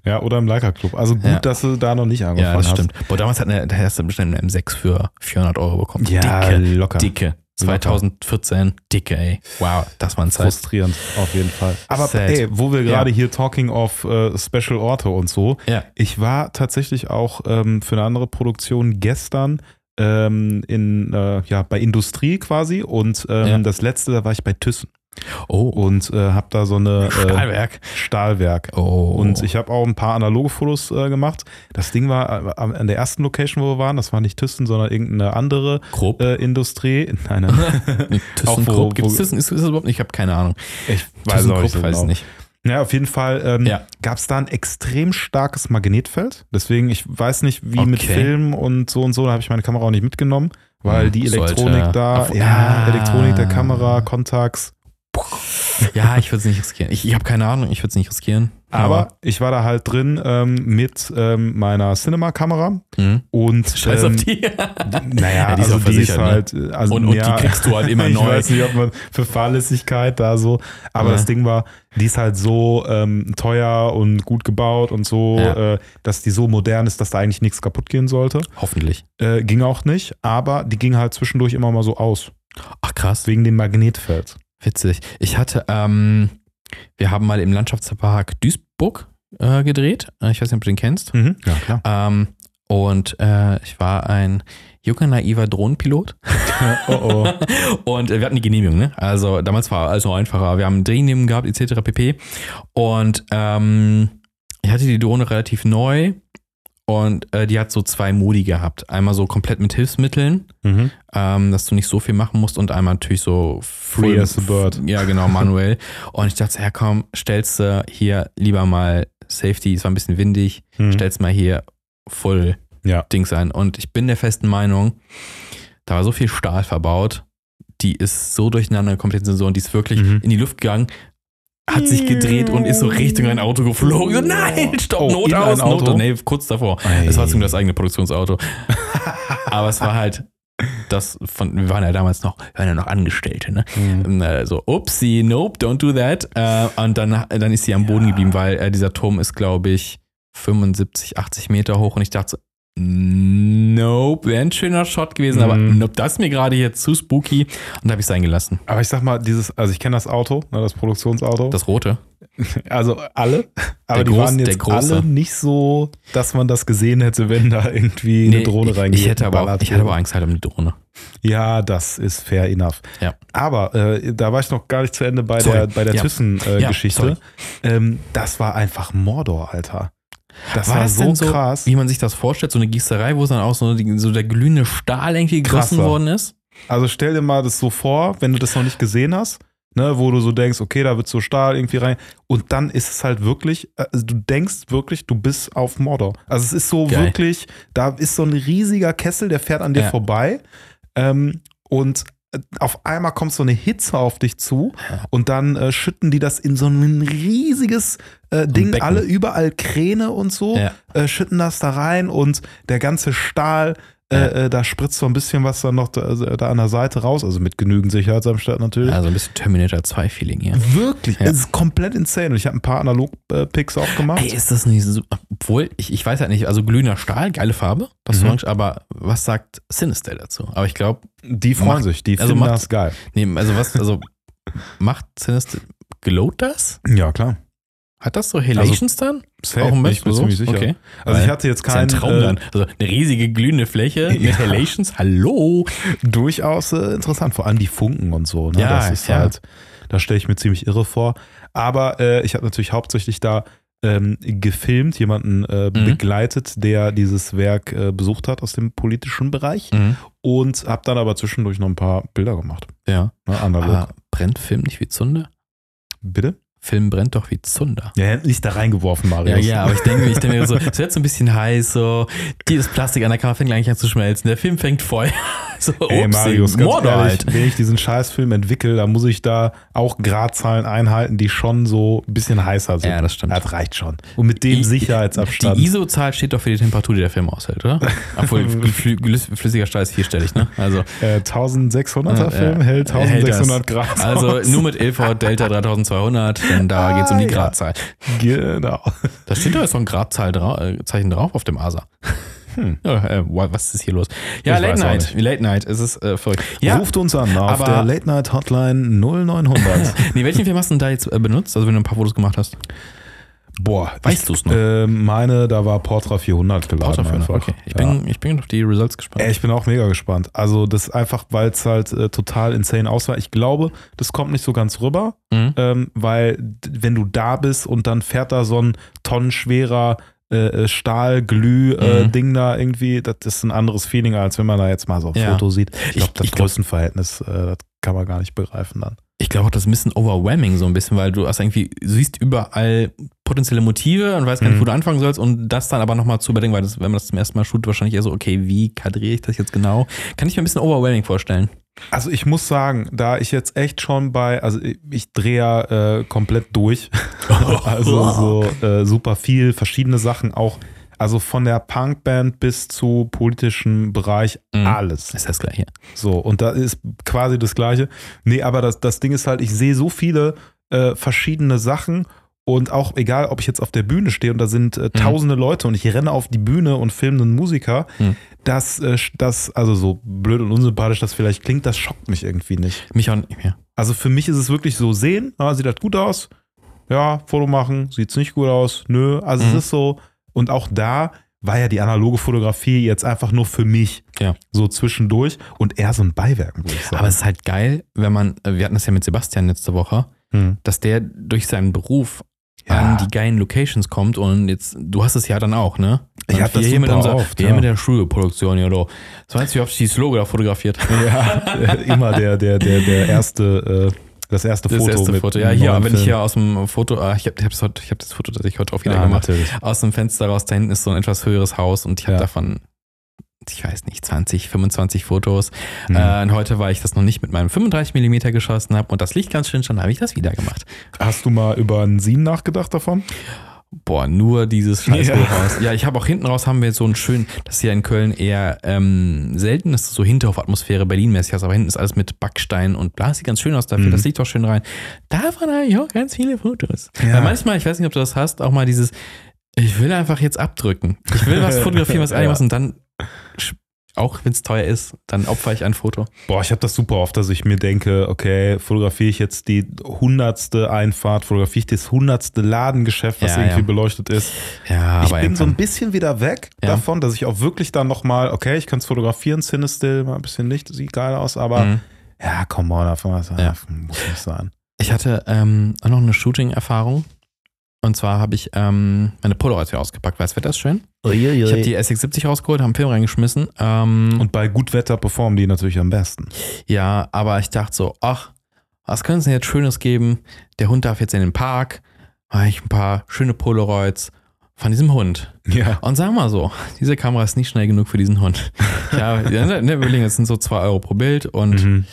ja, oder im Leica Club. Also gut,
Ja.
dass du da noch nicht
Ja,
angefangen
das
hast.
stimmt. Boah, damals hat eine, da hast du bestimmt eine M6 für 400 Euro bekommen.
Ja,
dicke,
locker.
dicke. 2014, dicke, ey. Wow, das war ein Zeit.
Frustrierend, auf jeden Fall. Aber
Sad.
ey, wo wir
Ja.
gerade hier talking of äh, Special Orte und so,
Ja.
ich war tatsächlich auch ähm, für eine andere Produktion gestern ähm, in, äh, ja, bei Industrie quasi und ähm,
Ja.
das letzte, da war ich bei Thyssen
Oh,
und äh, habe da so eine äh,
Stahlwerk.
Stahlwerk.
Oh.
Und ich habe auch ein paar analoge Fotos äh, gemacht. Das Ding war äh, an der ersten Location, wo wir waren, das war nicht Thyssen, sondern irgendeine andere
Grob.
äh, Industrie. Nein, nein.
ThyssenKrupp. Gibt es Thyssen? Ist, ist das überhaupt nicht? Ich habe keine Ahnung.
ich weiß auch nicht, so
weiß es
genau.
nicht.
Ja, auf jeden Fall ähm,
Ja.
gab es da ein extrem starkes Magnetfeld. Deswegen, ich weiß nicht, wie mit
Okay.
Film und so und so, da habe ich meine Kamera auch nicht mitgenommen, weil
Hm,
die
sollte-
Elektronik da,
Auf-
ja,
Ah.
Elektronik der Kamera, Kontax.
Ja, ich würde es nicht riskieren. Ich, ich habe keine Ahnung, ich würde es nicht riskieren.
Aber ich war da halt drin ähm, mit ähm, meiner Cinema-Kamera
Mhm.
und
Scheiß
ähm,
auf die.
Naja,
Ja, die ist
also die ist
ne?
halt, äh, also
Und- und
ja,
die kriegst du halt immer
ich
neu.
weiß nicht, ob man für Fahrlässigkeit da so, aber
Ja.
das Ding war, die ist halt so ähm, teuer und gut gebaut und so,
Ja.
äh, dass die so modern ist, dass da eigentlich nichts kaputt gehen sollte.
Hoffentlich.
Äh, ging auch nicht, aber die ging halt zwischendurch immer mal so aus,
Ach krass.
wegen dem Magnetfeld.
Witzig. Ich hatte, ähm, wir haben mal im Landschaftspark Duisburg äh, gedreht. Äh, Ich weiß nicht, ob du den kennst.
Mhm. Ja, klar.
Ähm, und äh, ich war ein junger, naiver Drohnenpilot.
oh oh.
Und äh, wir hatten die Genehmigung, ne? Also damals war alles noch einfacher. Wir haben Drehnehmen gehabt, etc. pp. Und ähm, ich hatte die Drohne relativ neu und äh, die hat so zwei Modi gehabt. Einmal so komplett mit Hilfsmitteln,
Mhm.
ähm, dass du nicht so viel machen musst und einmal natürlich so
Free as a bird.
Ja, genau, manuell. und ich dachte, ja komm, stellst du hier lieber mal Safety, es war ein bisschen windig,
Mhm.
stellst mal hier voll
Ja.
Dings ein. Und ich bin der festen Meinung, da war so viel Stahl verbaut, die ist so durcheinander gekommen, die Sensor, und die ist wirklich
Mhm.
in die Luft gegangen, hat sich gedreht und ist so Richtung ein Auto geflogen. So, nein, stopp,
Oh,
Not
ein
aus, Not
Auto?
aus. Nee, kurz davor.
Ei.
Es war zum das eigene Produktionsauto. Aber es war halt das von, wir waren ja damals noch, wir waren ja noch Angestellte, ne?
Mhm.
Äh, So, upsie, nope, don't do that. Äh, und dann, dann ist sie am Boden geblieben, weil äh, dieser Turm ist, glaube ich, 75, 80 Meter hoch und ich dachte so, nope, wäre ein schöner Shot gewesen, aber
Mhm.
nope, das ist mir gerade hier zu spooky und da habe ich es sein gelassen.
Aber ich sag mal, dieses, also ich kenne das Auto, ne, das Produktionsauto.
Das rote.
Also alle, aber
Der
die
Groß-
waren jetzt alle nicht so, dass man das gesehen hätte, wenn da irgendwie eine Drohne
ich,
reingeht.
ich hätte aber auch, ich hatte aber Angst halt um die Drohne.
Ja, das ist fair enough.
Ja.
Aber äh, da war ich noch gar nicht zu Ende bei
Sorry.
der, bei der
Ja.
Thyssen-Geschichte.
Ja, sorry.
ähm, das war einfach Mordor, Alter. Das war,
War das
so
so,
krass.
Wie man sich das vorstellt, so eine Gießerei, wo es dann auch so, so der glühende Stahl irgendwie gegossen
Krasser.
worden ist?
Also stell dir mal das so vor, wenn du das noch nicht gesehen hast, ne, wo du so denkst, okay, da wird so Stahl irgendwie rein. Und dann ist es halt wirklich, also du denkst wirklich, du bist auf Mordor. Also es ist so
Geil.
wirklich, da ist so ein riesiger Kessel, der fährt an dir
Ja.
vorbei. Ähm, und auf einmal kommt so eine Hitze auf dich zu und dann äh, schütten die das in so ein riesiges äh, Ding, alle überall Kräne und so,
Ja.
äh, schütten das da rein und der ganze Stahl. Äh, äh, da spritzt so ein bisschen was dann noch da, also da an der Seite raus, also mit genügend Sicherheitsabstand natürlich.
Also ein bisschen Terminator 2 Feeling hier.
Wirklich,
Ja.
es ist komplett insane. Und ich habe ein paar Analog-Picks auch gemacht.
Ey, ist das nicht so, obwohl, ich, ich weiß halt nicht, also glühender Stahl, geile Farbe, das
Mhm.
Orange, aber was sagt Sinister dazu? Aber ich glaube,
die freuen
macht-
sich, die
also
finden
macht-
das geil.
nee, also was, also macht Sinister, glowt das?
Ja, klar.
Hat das so Halations dann?
Safe,
Auch ein
ich bin
so?
ziemlich sicher.
Okay.
Also ich hatte jetzt keinen
Traum
äh,
dann. Also eine riesige glühende Fläche mit
Ja.
Halations, hallo.
durchaus äh, interessant, vor allem die Funken und so. Ne?
Ja,
das ist
ja.
halt, da stelle ich mir ziemlich irre vor. Aber äh, ich habe natürlich hauptsächlich da ähm, gefilmt, jemanden äh,
Mhm.
begleitet, der dieses Werk äh, besucht hat aus dem politischen Bereich
Mhm.
und habe dann aber zwischendurch noch ein paar Bilder gemacht.
Ja.
Ne, analog.
Aber brennt Film nicht wie Zunder?
Bitte?
Film brennt doch wie Zunder.
Ja, nicht da reingeworfen,
Ja,
Marius.
ja, aber ich denke, ich denke mir so, es wird so ein bisschen heiß, so, dieses Plastik an der Kamera fängt gleich an zu schmelzen, der Film fängt Feuer. So,
Ey, Marius, ganz
Morde
ehrlich,
halt.
wenn ich diesen Scheißfilm entwickle, dann muss ich da auch Gradzahlen einhalten, die schon so ein bisschen heißer sind.
Ja, das stimmt.
Das reicht schon. Und mit dem
Die-
Sicherheitsabstand.
Die ISO-Zahl steht doch für die Temperatur, die der Film aushält, oder? Obwohl, flü- flü- flüssiger Stahl ist vierstellig, ne? Also,
äh, 1600er
Ja,
Film
ja.
hält
Hält das.
1600 Grad.
also
aus.
nur mit LV Delta 3200, denn da
Ah,
geht es um die
ja.
Gradzahl.
Genau.
Da steht doch jetzt noch ein drau äh, drauf auf dem ASA.
Hm.
Ja, äh, was ist hier los? Ja,
Ich
Late Night. Late Night, es ist äh, verrückt. Ja,
Ruft uns an auf der Late Night Hotline 0900.
nee, welchen Film hast du denn da jetzt äh, benutzt? Also wenn du ein paar Fotos gemacht hast?
Boah,
Weißt
ich,
du's noch?
Äh, meine, da war Portra 400 geladen.
Für
einfach.
Okay, ich
Ja.
bin, ich bin auf die Results gespannt.
Ich bin auch mega gespannt. Also das ist einfach, weil es halt äh, total insane aussah. Ich glaube, das kommt nicht so ganz rüber,
Mhm.
ähm, weil wenn du da bist und dann fährt da so ein tonnenschwerer äh, Stahl-Glüh-Ding
Mhm.
da irgendwie, das ist ein anderes Feeling, als wenn man da jetzt mal so ein
Ja.
Foto sieht. Ich glaube, das
ich glaub-
Größenverhältnis, äh, das kann man gar nicht begreifen dann.
Ich glaube auch, das ist ein bisschen overwhelming so ein bisschen, weil du hast irgendwie, siehst überall potenzielle Motive und weißt gar nicht,
Mhm.
wo du anfangen sollst und das dann aber nochmal zu überdenken, weil das, wenn man das zum ersten Mal shootet, wahrscheinlich eher so, okay, wie kadriere ich das jetzt genau? Kann ich mir ein bisschen overwhelming vorstellen.
Also ich muss sagen, da ich jetzt echt schon bei, also ich, ich drehe ja äh, komplett durch. also so äh, super viel, verschiedene Sachen auch. Also von der Punkband bis zu politischem Bereich,
Mhm.
alles.
Ist das gleiche.
So, und da ist quasi das Gleiche. Nee, aber das, das Ding ist halt, ich sehe so viele äh, verschiedene Sachen und auch egal, ob ich jetzt auf der Bühne stehe und da sind äh, tausende Leute und ich renne auf die Bühne und filme einen Musiker,
Mhm.
das, äh, das, also so blöd und unsympathisch das vielleicht klingt, das schockt mich irgendwie nicht.
Mich auch nicht mehr.
Also für mich ist es wirklich so sehen, ah, sieht das gut aus, ja, Foto machen, sieht's nicht gut aus, nö, also
Mhm.
es ist so, und auch da war ja die analoge Fotografie jetzt einfach nur für mich,
Ja.
so zwischendurch und eher so ein Beiwerk.
Aber es ist halt geil, wenn man, äh, wir hatten das ja mit Sebastian letzte Woche,
Hm.
dass der durch seinen Beruf
Ja.
an die geilen Locations kommt und jetzt, du hast es ja dann auch, ne?
Ich hab das
hier mit unserer,
oft, ja.
mit der Schulproduktion, ja, du. Was meinst du, wie oft ich dieses Logo da fotografiert?
Ja, immer der, der, der, der erste, äh, das erste
Das
Foto.
erste
mit
Foto. Ja, hier, wenn ich
Film.
hier aus dem Foto, ah, ich habe ich hab das, ich hab das Foto tatsächlich heute auch wieder
ja,
gemacht.
natürlich.
Aus dem Fenster raus, da hinten ist so ein etwas höheres Haus und ich habe
Ja.
davon, ich weiß nicht, 20, 25 Fotos.
Mhm.
Äh, und heute, weil ich das noch nicht mit meinem 35 mm geschossen habe und das Licht ganz schön stand, habe ich das wieder gemacht.
Hast du mal über einen Sin nachgedacht davon?
Boah, nur dieses scheiß
Ja.
Hochhaus. Ja, ich habe auch hinten raus haben wir so einen schönen, das ist hier in Köln eher ähm, selten, das ist so Hinterhof-Atmosphäre Berlin-mäßig, aber hinten ist alles mit Backstein und bla, sieht ganz schön aus, da fällt
Mhm.
das Licht auch schön rein. Davon habe ich auch ganz viele Fotos.
Ja.
Weil manchmal, ich weiß nicht, ob du das hast, auch mal dieses, ich will einfach jetzt abdrücken. Ich will was fotografieren, was
Ja.
irgendwas und dann, auch wenn es teuer ist, dann opfer ich ein Foto.
Boah, ich habe das super oft, dass ich mir denke, okay, fotografiere ich jetzt die hundertste Einfahrt, fotografiere ich das hundertste Ladengeschäft, was
Ja,
irgendwie
ja.
beleuchtet ist.
Ja,
ich
aber
bin so ein
irgendwann-
bisschen wieder weg
Ja.
davon, dass ich auch wirklich dann nochmal, okay, ich kann es fotografieren, Cinestill, mal ein bisschen Licht, sieht geil aus, aber
Mhm.
ja, come on, davon was,
Ja.
muss nicht sein.
Ich hatte ähm, auch noch eine Shooting-Erfahrung. Und zwar habe ich ähm, meine Polaroid hier ausgepackt, weil das Wetter ist schön. Ich habe die SX70 rausgeholt, habe einen Film reingeschmissen. Ähm,
Und bei gut Wetter performen die natürlich am besten.
ja, aber ich dachte so, ach, was könnte es denn jetzt Schönes geben? Der Hund darf jetzt in den Park. Habe ich ein paar schöne Polaroids von diesem Hund.
Ja.
Und sag mal so, diese Kamera ist nicht schnell genug für diesen Hund. Ja, ne, ne, wir überlegen, es sind so zwei Euro pro Bild und
Mhm.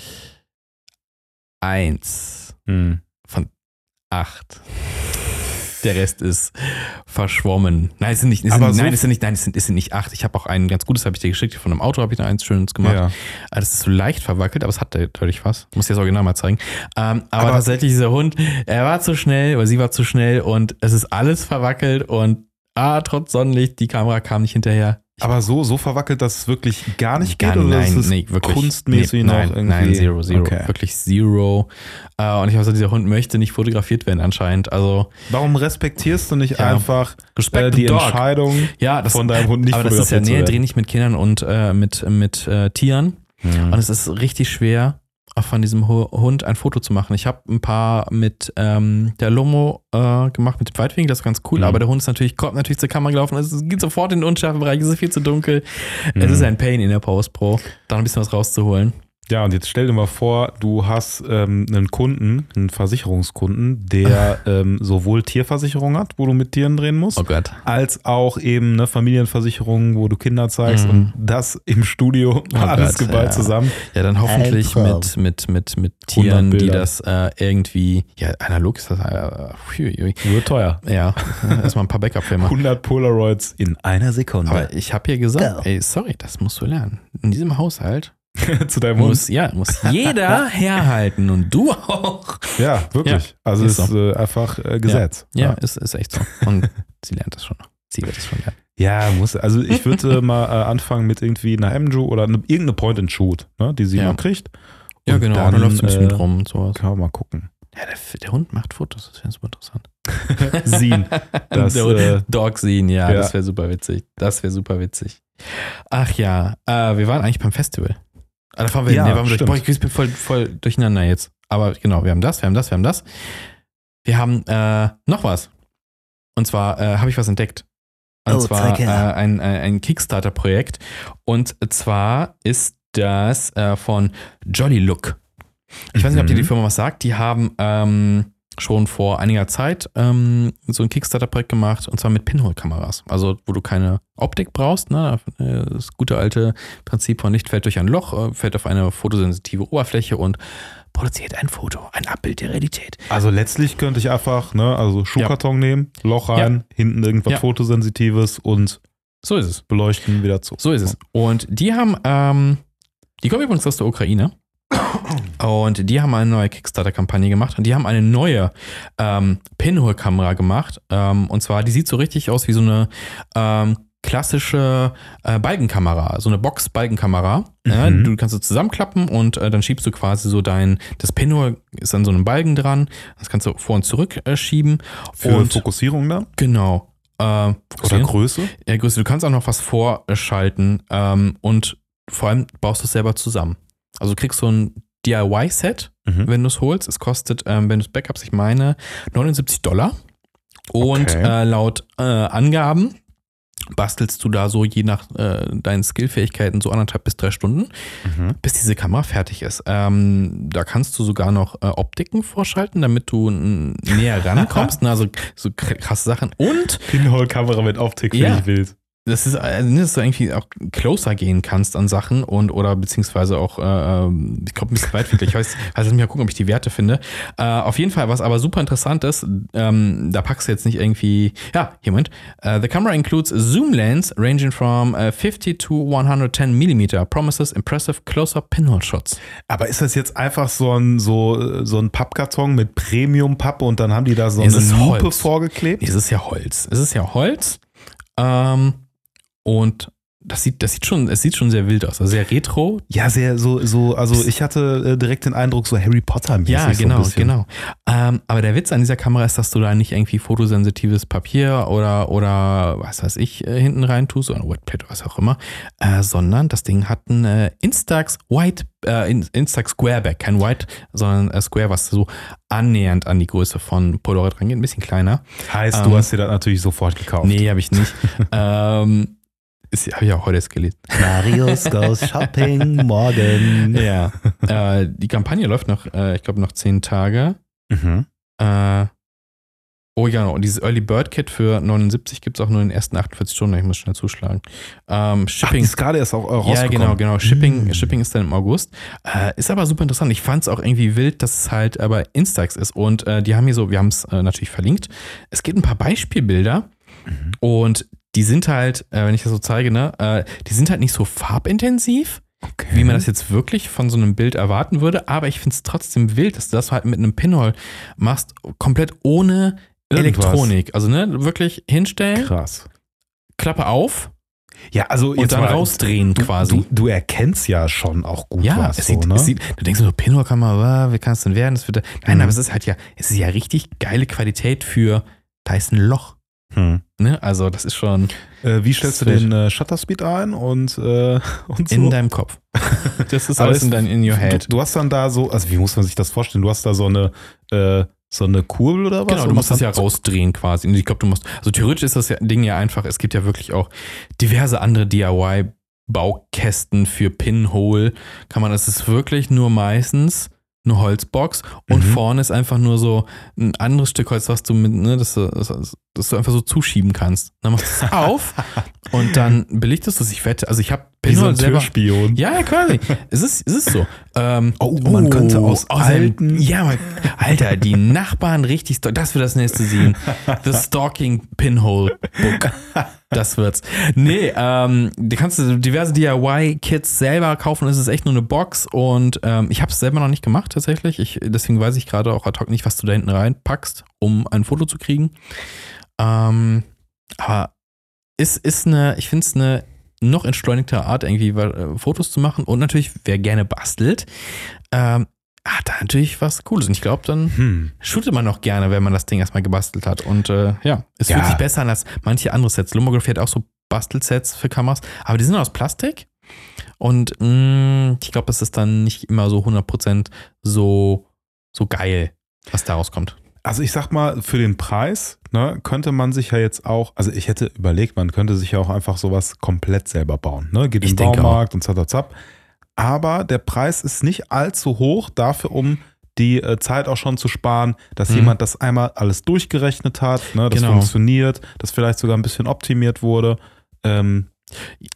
eins
Mhm.
acht. Der Rest ist verschwommen. Nein, es sind nicht, es sind,
so
nein, es sind nicht, nein, es sind, es sind nicht acht. Ich habe auch ein ganz gutes, habe ich dir geschickt. Von einem Auto habe ich da eins schönes gemacht.
Ja.
Ah, Das ist so leicht verwackelt, aber es hat natürlich was. Muss ich das Original mal zeigen. Ähm, aber,
Aber-
tatsächlich, dieser Hund, er war zu schnell, oder sie war zu schnell und es ist alles verwackelt und ah, trotz Sonnenlicht, die Kamera kam nicht hinterher.
Aber so, so verwackelt, dass es wirklich gar nicht
Gar
geht? Oder
nein,
ist es
nee, wirklich.
kunstmäßig
nee,
noch
nein,
irgendwie?
Nein, zero, zero.
Okay.
Wirklich zero. Äh, und ich habe so, dieser Hund möchte nicht fotografiert werden anscheinend. Also
Warum respektierst du nicht
Ja.
einfach äh, die
dog.
Entscheidung
Ja, das,
von deinem Hund nicht
aber das ist ja,
fotografiert werden?
dreh nicht mit Kindern und äh, mit, mit äh, Tieren.
Mhm.
Und es ist richtig schwer. Auch von diesem Hu- Hund ein Foto zu machen. Ich habe ein paar mit ähm, der Lomo äh, gemacht, mit dem Weitwinkel, das ist ganz cool,
Mhm.
aber der Hund ist natürlich, kommt natürlich zur Kamera gelaufen, es geht sofort in den Unschärfebereich, es ist viel zu dunkel. Es
Mhm.
ist ein Pain in der Post Pro, da ein bisschen was rauszuholen.
Ja, und jetzt stell dir mal vor, du hast ähm, einen Kunden, einen Versicherungskunden, der ähm, sowohl Tierversicherung hat, wo du mit Tieren drehen musst,
Oh Gott.
als auch eben eine Familienversicherung, wo du Kinder zeigst
Mhm.
und das im Studio alles
Gott,
geballt
ja.
zusammen.
Ja, dann hoffentlich mit, mit, mit, mit Tieren, die das äh, irgendwie, ja, analog ist das, äh.
Wird teuer.
ja, erstmal ein paar Backup-Filme.
100 Polaroids in einer Sekunde.
Aber ich habe hier gesagt,
Go.
ey, sorry, das musst du lernen. In diesem Haushalt
Zu deinem Hund.
muss, ja, muss jeder herhalten und du auch.
Ja, wirklich.
Ja,
also
ist
ist ist äh, einfach äh, Gesetz.
Ja, Ist, ist echt so. Und sie lernt das schon noch. Sie wird es schon lernen.
Ja, muss. Also ich würde mal äh, anfangen mit irgendwie einer Emju oder eine, irgendeine Point-and-Shoot, ne, die sie
Ja.
mal kriegt.
Ja, genau.
dann,
Dann, läuft sie ein bisschen
äh,
rum und sowas.
Kann man mal gucken.
Ja, der, der Hund macht Fotos, das wäre super interessant.
Das,
Der
äh,
Dog sehen, ja,
ja.
das wäre super witzig. Das wäre super witzig. Ach ja, äh, wir waren eigentlich beim Festival. Ah, da fahren wir
Ja.
Nee, waren wir durch. Boah, ich bin voll, voll durcheinander jetzt. Aber genau, wir haben das, wir haben das, wir haben das. Wir haben äh, noch was. Und zwar äh, habe ich was entdeckt. Und
Oh,
zwar äh, ein, ein, ein Kickstarter-Projekt. Und zwar ist das äh, von Jolly Look. Ich weiß nicht, ob dir die
Mhm.
Firma was sagt. Die haben ähm, schon vor einiger Zeit ähm, so ein Kickstarter-Projekt gemacht und zwar mit Pinhole-Kameras. Also, wo du keine Optik brauchst. Ne? Das gute alte Prinzip von Licht fällt durch ein Loch, äh, fällt auf eine fotosensitive Oberfläche und produziert ein Foto, ein Abbild der Realität.
Also letztlich könnte ich einfach, ne, also Schuhkarton nehmen, Loch rein, hinten irgendwas
Ja.
Fotosensitives und
So ist es.
beleuchten wieder zu.
So ist es. Und die haben, ähm, die kommen übrigens aus der Ukraine. Und die haben eine neue Kickstarter-Kampagne gemacht und die haben eine neue ähm, Pinhole-Kamera gemacht. Ähm, und zwar, die sieht so richtig aus wie so eine ähm, klassische äh, Balkenkamera, so eine Box-Balkenkamera. Ja,
Mhm.
du kannst es zusammenklappen und äh, dann schiebst du quasi so dein, das Pinhole ist an so einem Balken dran. Das kannst du vor und zurück äh, schieben.
Für
und
Fokussierung dann?
genau. Äh,
Oder. Größe?
Ja, Größe, du kannst auch noch was vorschalten ähm, und vor allem baust du es selber zusammen. Also du kriegst so ein DIY-Set,
Mhm.
wenn du es holst. Es kostet, ähm, wenn du es Backups, ich meine, 79 Dollar. Und
Okay.
äh, laut äh, Angaben bastelst du da so je nach äh, deinen Skillfähigkeiten so anderthalb bis drei Stunden,
Mhm.
bis diese Kamera fertig ist. Ähm, da kannst du sogar noch äh, Optiken vorschalten, damit du näher rankommst. ne? Also so kr- krasse Sachen. Und
Pinhole-Kamera mit Optik,
Ja.
finde ich wild.
Das ist, äh, dass du irgendwie auch closer gehen kannst an Sachen und oder beziehungsweise auch, äh, ähm, ich glaube, ein bisschen weitwinklig. Ich weiß, also mal gucken, ob ich die Werte finde. Äh, auf jeden Fall, was aber super interessant ist, ähm, da packst du jetzt nicht irgendwie, ja, hier, Moment. Uh, the camera includes a zoom lens ranging from uh, 50 to 110 millimeter, promises impressive closer pinhole shots.
Aber ist das jetzt einfach so ein, so, so ein Pappkarton mit Premium-Pappe und dann haben die da so
Es
eine Lupe
Holz.
vorgeklebt?
Es ist ja Holz. Es ist ja Holz. Ähm, und das sieht, das sieht schon, es sieht schon sehr wild aus. Also sehr retro,
Ja, sehr so, so also ich hatte äh, direkt den Eindruck, so Harry Potter-mäßig.
Ja,
so
genau,
ein bisschen.
genau. Ähm, aber der Witz an dieser Kamera ist, dass du da nicht irgendwie fotosensitives Papier oder, oder was weiß ich äh, hinten rein tust oder Wetplate oder was auch immer, äh, sondern das Ding hat ein äh, Instax White, äh, In- Instax Squareback, kein White, sondern Square, was so annähernd an die Größe von Polaroid rangeht, ein bisschen kleiner.
Heißt,
Ähm,
du hast dir das natürlich sofort gekauft.
Nee, habe ich nicht. ähm, habe ich auch heute erst gelesen.
Marius goes shopping morgen.
Ja. äh, die Kampagne läuft noch, äh, ich glaube, noch zehn Tage.
Mhm.
Äh, oh ja, und dieses Early Bird Kit für 79 gibt es auch nur in den ersten 48 Stunden. Ich muss schnell zuschlagen. Ähm,
Ach, die
Shipping.
ist gerade erst auch äh,
ja,
rausgekommen.
genau, genau. Shipping,
Mm.
Shipping ist dann im August. Äh, ist aber super interessant. Ich fand es auch irgendwie wild, dass es halt aber Instax ist. Und äh, die haben hier so, wir haben es natürlich verlinkt. Es gibt ein paar Beispielbilder
Mhm.
und die sind halt, äh, wenn ich das so zeige, ne, äh, die sind halt nicht so farbintensiv
Okay.
wie man das jetzt wirklich von so einem Bild erwarten würde, aber ich finde es trotzdem wild, dass du das halt mit einem Pinhole machst, komplett ohne
Irgendwas.
Elektronik. Also ne, wirklich hinstellen,
Krass.
Klappe auf
Ja, also
und
jetzt
dann
mal,
rausdrehen
du,
quasi.
Du, du erkennst ja schon auch gut
ja,
was.
es
so,
sieht,
ne?
es sieht, du denkst so, Pinhole-Kamera, wie kann es denn werden? Das wird, nein,
Mhm.
aber es ist halt ja, es ist ja richtig geile Qualität für, da ist ein Loch.
Hm.
Ne? Also das ist schon
Äh, wie stellst du
Das
den äh, Shutter Speed ein und, äh, und so?
in deinem Kopf. Das ist alles
es-
in, dein, in your head.
Du, du hast dann da so, also wie muss man sich das vorstellen? Du hast da so eine, äh, so eine Kurbel oder was?
Genau, du musst das ja rausdrehen quasi. Und ich glaube, du musst, also theoretisch ist das ja, Ding ja einfach, es gibt ja wirklich auch diverse andere DIY-Baukästen für Pinhole. Kann man, das ist wirklich nur meistens eine Holzbox und
Mhm.
vorne ist einfach nur so ein anderes Stück Holz, was du mit, ne, das, du- das, das du einfach so zuschieben kannst. Dann machst du es auf und dann belichtest du es. Ich wette, also ich habe
wie so
Pinhole
ein. Türspion.
Ja, ja, quasi. es, ist, es ist so. Ähm,
Oh, man könnte aus alten-
Ja, man, Alter, die Nachbarn richtig. Das wird das nächste sehen. The Stalking Pinhole Book. Das wird's. Nee, ähm, du kannst du diverse DIY-Kits selber kaufen. Es ist echt nur eine Box und ähm, ich habe es selber noch nicht gemacht tatsächlich. Ich, deswegen weiß ich gerade auch ad hoc nicht, was du da hinten reinpackst, um ein Foto zu kriegen. Ähm, aber ist, ist eine, ich finde es eine noch entschleunigte Art, irgendwie äh, Fotos zu machen. Und natürlich, wer gerne bastelt, ähm, hat da natürlich was Cooles. Und ich glaube, dann
Hm.
shootet man auch gerne, wenn man das Ding erstmal gebastelt hat. Und äh, ja, es
Ja.
fühlt sich besser an als manche andere Sets. Lomography hat auch so Bastelsets für Kameras, aber die sind aus Plastik. Und mh, ich glaube, es ist dann nicht immer so 100% so, so geil, was daraus kommt.
Also ich sag mal, für den Preis ne, könnte man sich ja jetzt auch, also ich hätte überlegt, man könnte sich ja auch einfach sowas komplett selber bauen. Ne? Geht in den Baumarkt und zap, zap. Aber der Preis ist nicht allzu hoch dafür, um die äh, Zeit auch schon zu sparen, dass
Mhm.
jemand das einmal alles durchgerechnet hat, ne, das
Genau.
funktioniert, das vielleicht sogar ein bisschen optimiert wurde. Ähm,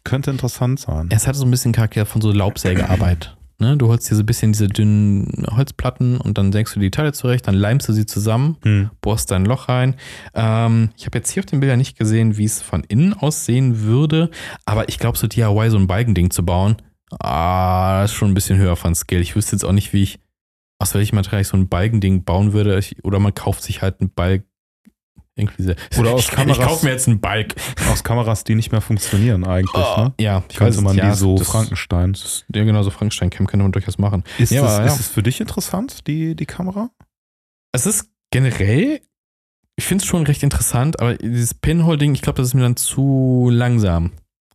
könnte interessant sein.
Es hatte so ein bisschen Charakter von so Laubsägearbeit. Ne? Du holst dir so ein bisschen diese dünnen Holzplatten und dann sägst du die Teile zurecht, dann leimst du sie zusammen,
Hm.
bohrst da ein Loch rein. Ähm, ich habe jetzt hier auf den Bildern nicht gesehen, wie es von innen aussehen würde, aber ich glaube, so DIY so ein Balkending zu bauen, ah, das ist schon ein bisschen höher von Skill. Ich wüsste jetzt auch nicht, wie ich, aus welchem Material ich so ein Balkending bauen würde. Ich, oder man kauft sich halt einen Balk. Irgendwie sehr.
Oder aus
ich, ich
Kameras-
kaufe mir jetzt einen Balk.
Aus Kameras, die nicht mehr funktionieren eigentlich. Ne?
Ja, ich
Könnte
weiß,
man
ja,
die so
das-
Frankenstein.
Das ja, genau, so Frankenstein-Cam könnte man durchaus machen.
Ist,
Ja,
das,
ja.
ist es für dich interessant, die, die Kamera?
Es ist generell, ich finde es schon recht interessant, aber dieses Pinhole-Ding, ich glaube, das ist mir dann zu langsam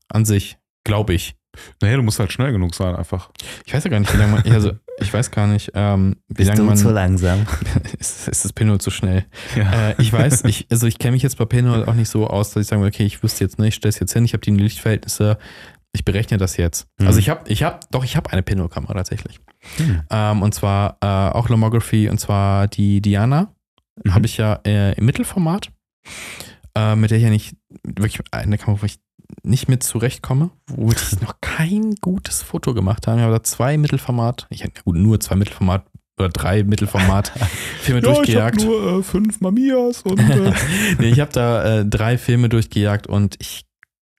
an sich, glaube ich.
Naja, du musst halt schnell genug sein, einfach.
Ich weiß ja gar nicht, wie lange man, also ich weiß gar nicht, ähm, wie
Bist
lange
du
man,
zu langsam?
ist, ist das Pinhole zu schnell? Äh, ich weiß, ich, also ich kenne mich jetzt bei Pinhole auch nicht so aus, dass ich sagen würde, okay, ich wüsste jetzt nicht, ich stelle es jetzt hin, ich habe die Lichtverhältnisse, ich berechne das jetzt.
Mhm.
Also ich habe, ich habe, doch, ich habe eine Pinhole-Kamera tatsächlich.
Hm.
Ähm, und zwar äh, auch Lomography und zwar die Diana.
Mhm.
Habe ich ja äh, im Mittelformat, äh, mit der ich ja nicht wirklich eine Kamera, wo ich nicht mit zurechtkomme, wo ich noch kein gutes Foto gemacht habe. Ich habe da zwei Mittelformat, ich habe nur zwei Mittelformat oder drei Mittelformat Filme durchgejagt.
Ich hab nur äh, fünf Mamias und äh,
nee, ich habe da äh, drei Filme durchgejagt und ich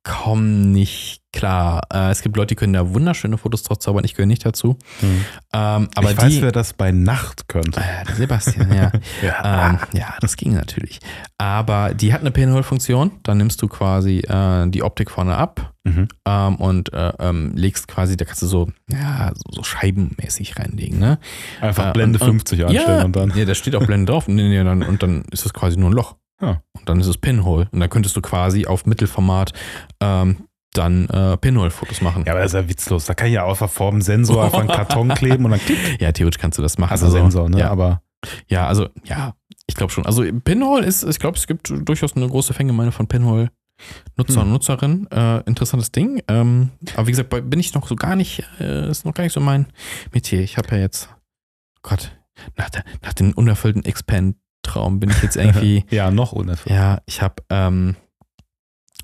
komme nicht klar. Äh, es gibt Leute, die können da wunderschöne Fotos draus zaubern, ich gehöre nicht dazu. Ähm, aber
ich
die,
weiß, wer das bei Nacht könnte.
äh, Sebastian, ja. ähm, ja, das ging natürlich. Aber die hat eine Pinhole-Funktion. Dann nimmst du quasi äh, die Optik vorne ab
Mhm.
ähm, und äh, ähm, legst quasi, da kannst du so, ja, so, so scheibenmäßig reinlegen, ne?
Einfach
Äh,
Blende
und- und-
50 einstellen
ja,
und dann.
Ja, da steht auch Blende drauf. Nee, nee, dann, und dann ist es quasi nur ein Loch.
Ja.
Und dann ist es Pinhole. Und dann könntest du quasi auf Mittelformat ähm, dann äh, Pinhole-Fotos machen.
Ja, aber das ist ja witzlos. Da kann ich ja außer Form Sensor einfach einen Karton kleben und dann klick.
Ja, theoretisch kannst du das machen.
Also Sensor, ne?
Ja,
Aber
ja, also, ja, ich glaube schon. Also Pinhole ist, ich glaube, es gibt durchaus eine große Fangemeinde von Pinhole-Nutzer
Hm.
und Nutzerinnen. Äh, interessantes Ding. Ähm, aber wie gesagt, bin ich noch so gar nicht, äh, ist noch gar nicht so mein Metier. Ich habe ja jetzt, oh Gott, nach, der, nach dem unerfüllten Expand-Traum bin ich jetzt irgendwie,
ja, noch unerfüllt.
ja, ich habe, ähm,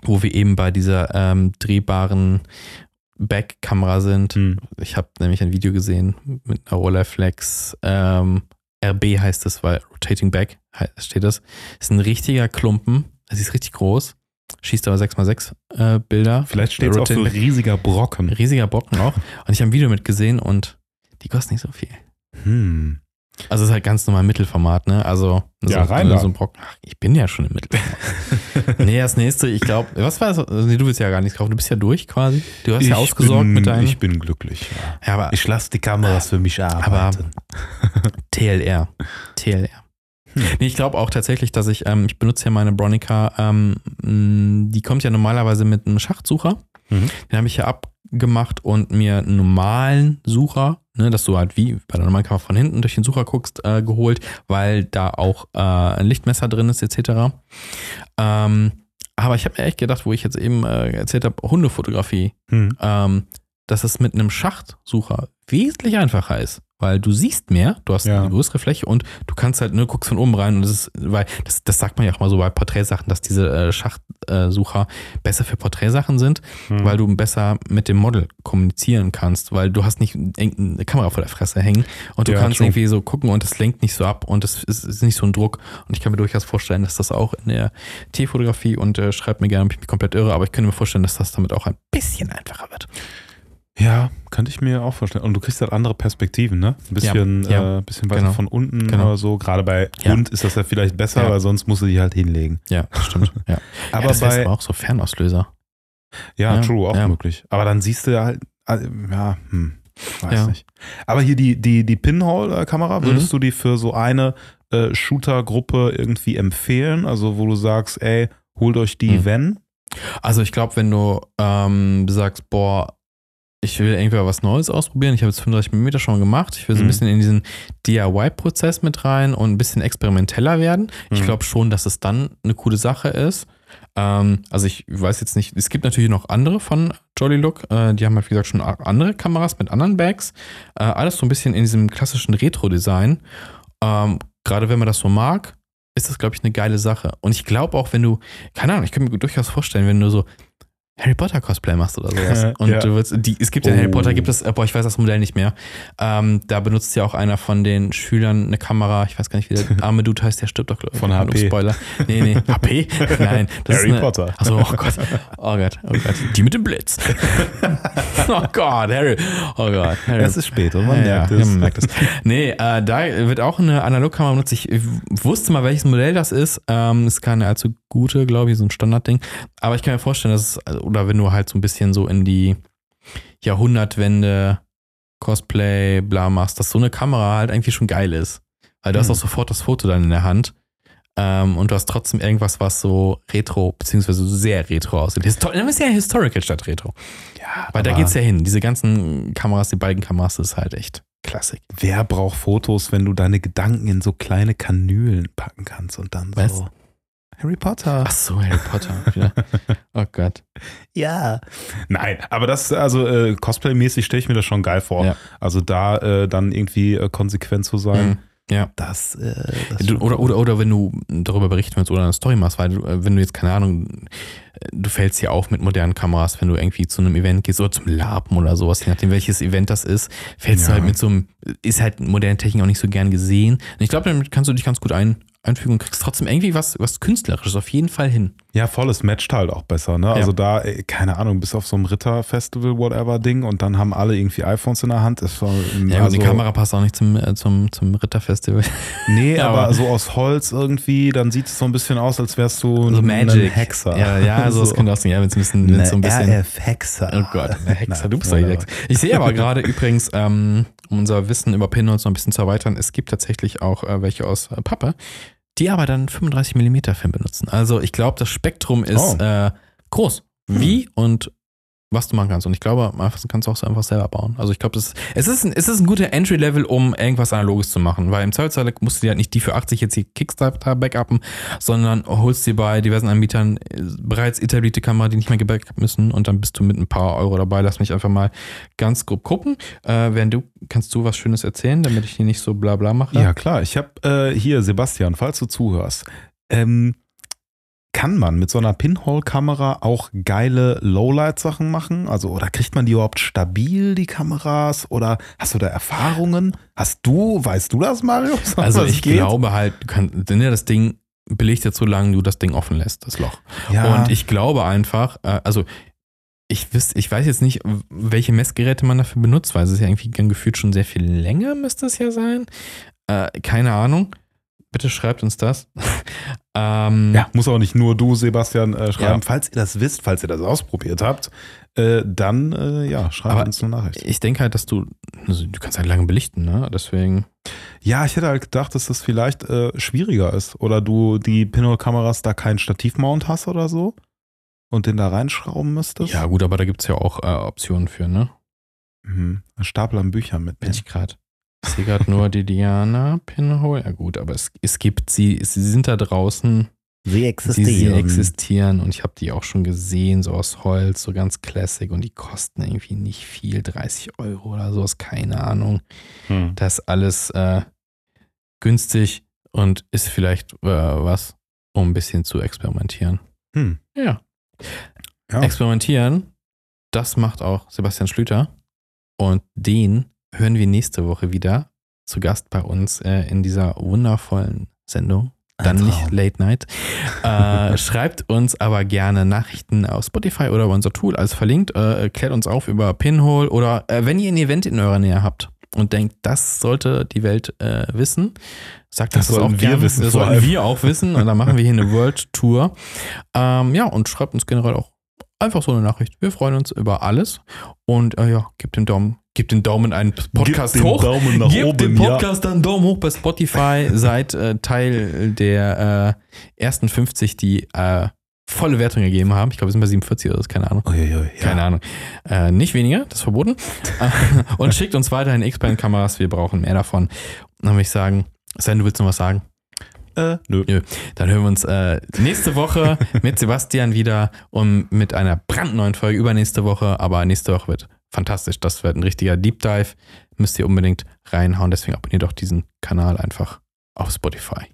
wo wir eben bei dieser ähm, drehbaren Back-Kamera sind,
Hm.
ich habe nämlich ein Video gesehen mit einer Rolleiflex. Ähm, RB heißt es, weil Rotating Back steht das. Ist ein richtiger Klumpen. Es ist richtig groß. Schießt aber 6x6 äh, Bilder.
Vielleicht steht es auch so riesiger Brocken.
Riesiger Brocken auch. Und ich habe ein Video mitgesehen und die kosten nicht so viel.
Hm.
Also es ist halt ganz normal Mittelformat, ne? Also
Ja,
so,
rein da.
so ein Brocken. Ach, ich bin ja schon im Mittelformat. nee, das nächste, ich glaube, was war das? Nee, du willst ja gar nichts kaufen. Du bist ja durch quasi. Du hast ja ausgesorgt
bin,
mit deinem.
Ich bin glücklich. Ja.
ja, aber
Ich lasse die Kameras für mich arbeiten.
TLR. TLR. Nee, ich glaube auch tatsächlich, dass ich, ähm, ich benutze ja meine Bronica, ähm, die kommt ja normalerweise mit einem Schachtsucher.
Mhm.
Den habe ich ja abgemacht und mir einen normalen Sucher, ne, dass du halt wie bei der normalen Kamera von hinten durch den Sucher guckst, äh, geholt, weil da auch äh, ein Lichtmesser drin ist, etc. Ähm, aber ich habe mir echt gedacht, wo ich jetzt eben äh, erzählt habe, Hundefotografie,
Hm.
ähm, dass es mit einem Schachtsucher wesentlich einfacher ist. Weil du siehst mehr, du hast
Ja.
eine größere Fläche und du kannst halt, ne, guckst von oben rein und das ist, weil, das, das sagt man ja auch mal so bei Porträtsachen, dass diese äh, Schachtsucher besser für Porträtsachen sind,
Hm.
weil du besser mit dem Model kommunizieren kannst, weil du hast nicht irgendeine Kamera vor der Fresse hängen und du
Ja,
kannst
true.
irgendwie so gucken und es lenkt nicht so ab und es ist, ist nicht so ein Druck. Und ich kann mir durchaus vorstellen, dass das auch in der Tierfotografie und äh, schreibt mir gerne, ob ich mich komplett irre, aber ich könnte mir vorstellen, dass das damit auch ein bisschen einfacher wird.
Ja, könnte ich mir auch vorstellen. Und du kriegst halt andere Perspektiven, ne? Ein bisschen,
Ja, ja.
Äh, bisschen weiter
Genau.
von unten
Genau.
oder so. Gerade bei
Ja.
Hund ist das ja vielleicht besser,
Ja.
weil sonst musst du die halt hinlegen.
Ja, stimmt. ja.
Aber
das heißt
bei,
aber auch so Fernauslöser.
ja, true, auch möglich. Aber dann siehst du ja halt, äh, ja, hm, weiß nicht. Aber hier die, die, die Pinhole-Kamera, würdest
Mhm.
du die für so eine äh, Shooter-Gruppe irgendwie empfehlen? Also, wo du sagst, ey, holt euch die,
Mhm.
wenn?
Also ich glaube, wenn du ähm, sagst, boah, ich will irgendwie was Neues ausprobieren, ich habe jetzt 35 mm schon gemacht, ich will so ein
Mhm.
bisschen in diesen DIY-Prozess mit rein und ein bisschen experimenteller werden. Ich
Mhm.
glaube schon, dass es dann eine coole Sache ist. Ähm, also ich weiß jetzt nicht, es gibt natürlich noch andere von Jolly Look, äh, die haben halt wie gesagt schon andere Kameras mit anderen Bags. Äh, alles so ein bisschen in diesem klassischen Retro-Design. Ähm, Gerade wenn man das so mag, ist das, glaube ich, eine geile Sache. Und ich glaube auch, wenn du, keine Ahnung, ich könnte mir durchaus vorstellen, wenn du so Harry Potter Cosplay machst oder sowas. Und
Ja.
du willst, die, es gibt ja
Oh.
Harry Potter, gibt es, äh, boah, ich weiß das Modell nicht mehr. Ähm, da benutzt ja auch einer von den Schülern eine Kamera, ich weiß gar nicht, wie der arme Dude heißt, der stirbt doch, glaub ich.
Von HP.
Spoiler. Nee, nee, HP? Nein. Das
Harry
ist eine,
Potter.
Achso, oh Gott. Oh Gott, oh Gott. Die mit dem Blitz. oh Gott, Harry. Oh Gott. Harry.
Es ist spät und man
ja,
merkt
ja,
es.
man merkt es. Nee, äh, da wird auch eine Analogkamera benutzt. Ich wusste mal, welches Modell das ist. Ähm, ist keine allzu gute, glaube ich, so ein Standardding. Aber ich kann mir vorstellen, dass es, also, oder wenn du halt so ein bisschen so in die Jahrhundertwende Cosplay, bla machst, dass so eine Kamera halt eigentlich schon geil ist. Weil du hast
Hm.
auch sofort das Foto dann in der Hand. Ähm, und du hast trotzdem irgendwas, was so retro, beziehungsweise sehr retro aussieht. Histor Dann ist ja Historical statt retro.
Ja,
Weil da geht's ja hin. Diese ganzen Kameras, die beiden Kameras, das ist halt echt Klassik.
Wer braucht Fotos, wenn du deine Gedanken in so kleine Kanülen packen kannst und dann
Was?
so. Harry Potter.
Ach so, Harry Potter. Oh Gott.
Ja. Nein, aber das, also äh, Cosplay-mäßig stelle ich mir das schon geil vor.
Ja.
Also da äh, dann irgendwie äh, konsequent zu sein.
Mhm. Ja.
Das, äh, das
oder, oder, oder wenn du darüber berichten willst oder eine Story machst, weil du, äh, wenn du jetzt, keine Ahnung, äh, du fällst ja auf mit modernen Kameras, wenn du irgendwie zu einem Event gehst oder zum Lapen oder sowas, je nachdem welches Event das ist, fällst
Ja.
du halt mit so einem, ist halt moderne Technik auch nicht so gern gesehen. Und ich glaube, damit kannst du dich ganz gut ein, einfügen und kriegst trotzdem irgendwie was, was Künstlerisches auf jeden Fall hin.
Ja, voll, es matcht halt auch besser, ne? Also da, ey, keine Ahnung, bis auf so einem Ritter-Festival, whatever Ding und dann haben alle irgendwie iPhones in der Hand. Das war,
Ja,
also,
die Kamera passt auch nicht zum, äh, zum, zum Ritterfestival.
Nee,
Ja,
aber,
aber-
so aus Holz irgendwie, dann sieht es so ein bisschen aus, als wärst du
So
ein
Magic.
Hexer.
Ja, ja, so, das könnte auch sein. Ja, wenn es ein bisschen, wenn's so ein bisschen.
RF-Hexer.
Oh Gott, eine Hexer,
Nein,
du bist doch die
nein,
Hexe. Ich sehe aber gerade übrigens, ähm, um unser Wissen über Pinholes noch ein bisschen zu erweitern, es gibt tatsächlich auch äh, welche aus äh, Pappe, die aber dann 35 mm Film benutzen. Also ich glaube, das Spektrum ist
Oh.
äh, groß. Wie und was du machen kannst. Und ich glaube, einfach kannst du auch so einfach selber bauen. Also ich glaube, es ist ein, es ist ein guter Entry-Level, um irgendwas Analoges zu machen. Weil im Zweifelsfall musst du dir halt nicht die für 80 jetzt die Kickstarter backuppen, sondern holst dir bei diversen Anbietern äh, bereits etablierte Kamera, die nicht mehr gebackupt müssen und dann bist du mit ein paar Euro dabei. Lass mich einfach mal ganz grob gucken. Äh, während du, kannst du was Schönes erzählen, damit ich hier nicht so bla bla mache?
Ja, klar. Ich habe äh, hier, Sebastian, falls du zuhörst, ähm, kann man mit so einer Pinhole-Kamera auch geile Lowlight-Sachen machen? Also, oder kriegt man die überhaupt stabil, die Kameras? Oder hast du da Erfahrungen? Hast du, weißt du das, Mario?
Also ich
geht?
glaube halt, du kannst, ja, das Ding belegt ja so lange du das Ding offen lässt, das Loch.
ja,
Und ich glaube einfach, äh, also ich, wüs, ich weiß jetzt nicht, welche Messgeräte man dafür benutzt, weil es ist ja irgendwie gefühlt schon sehr viel länger, müsste es ja sein. Äh, keine Ahnung. Bitte schreibt uns das. Ähm,
Ja, muss auch nicht nur du, Sebastian, äh, schreiben.
Ja.
Falls ihr das wisst, falls ihr das ausprobiert habt, äh, dann äh, ja, schreibt
Aber
uns eine Nachricht.
Ich denke halt, dass du, also du kannst halt lange belichten, ne? Deswegen.
Ja, ich hätte halt gedacht, dass das vielleicht äh, schwieriger ist. Oder du die Pinhole-Kameras da keinen Stativmount hast oder so und den da reinschrauben müsstest.
Ja, gut, aber da gibt es ja auch äh, Optionen für, ne?
Mhm. Ein Stapel an Büchern mit.
Bin ich gerade. Ich sehe gerade nur die Diana Pinhole. Ja, gut, aber es, es gibt sie, sie sind da draußen.
Sie
Sie,
existieren.
sie existieren und ich habe die auch schon gesehen, so aus Holz, so ganz classic und die kosten irgendwie nicht viel, 30 Euro oder sowas, keine Ahnung.
Hm.
Das ist alles äh, günstig und ist vielleicht äh, was, um ein bisschen zu experimentieren.
Hm.
Ja.
Ja.
Experimentieren, das macht auch Sebastian Schlüter und den hören wir nächste Woche wieder zu Gast bei uns äh, in dieser wundervollen Sendung. Dann nicht. Late Night. Äh, schreibt uns aber gerne Nachrichten auf Spotify oder über unser Tool, alles verlinkt. Äh, klärt uns auf über Pinhole oder äh, wenn ihr ein Event in eurer Nähe habt und denkt, das sollte die Welt äh, wissen, sagt
Das sollten
auch
wir
gerne.
wissen
Das sollten wir auch wissen und dann machen wir hier eine World Tour. Ähm, ja, und schreibt uns generell auch einfach so eine Nachricht. Wir freuen uns über alles und äh, ja, gebt den Daumen, gebt den Daumen einen Podcast
den
hoch.
Daumen nach
Gebt
oben,
dem
ja.
Podcast dann einen Daumen hoch bei Spotify. Seid äh, Teil der äh, ersten 50, die äh, volle Wertung gegeben haben. Ich glaube, wir sind bei 47 oder so, keine Ahnung.
Uiuiui, ja.
Keine Ahnung. Äh, nicht weniger, das ist verboten. Und schickt uns weiterhin X-Band-Kameras, wir brauchen mehr davon. Dann würde ich sagen, Sven, du willst noch was sagen?
Äh, nö.
Dann hören wir uns äh, nächste Woche mit Sebastian wieder und mit einer brandneuen Folge übernächste Woche. Aber nächste Woche wird fantastisch. Das wird ein richtiger Deep Dive. Müsst ihr unbedingt reinhauen. Deswegen abonniert doch diesen Kanal einfach auf Spotify.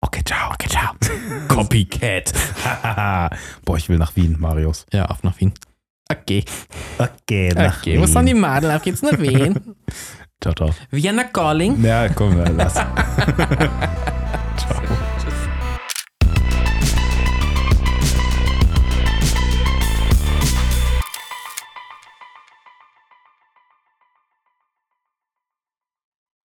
Okay, ciao. Okay, ciao.
Copycat.
Boah, ich will nach Wien, Marius.
Ja, auf nach Wien. Okay.
Okay, nach
Okay,
Wien.
sind die Madel? Auf geht's nach Wien.
Ciao, ciao.
Vienna Calling.
Ja, komm, lass.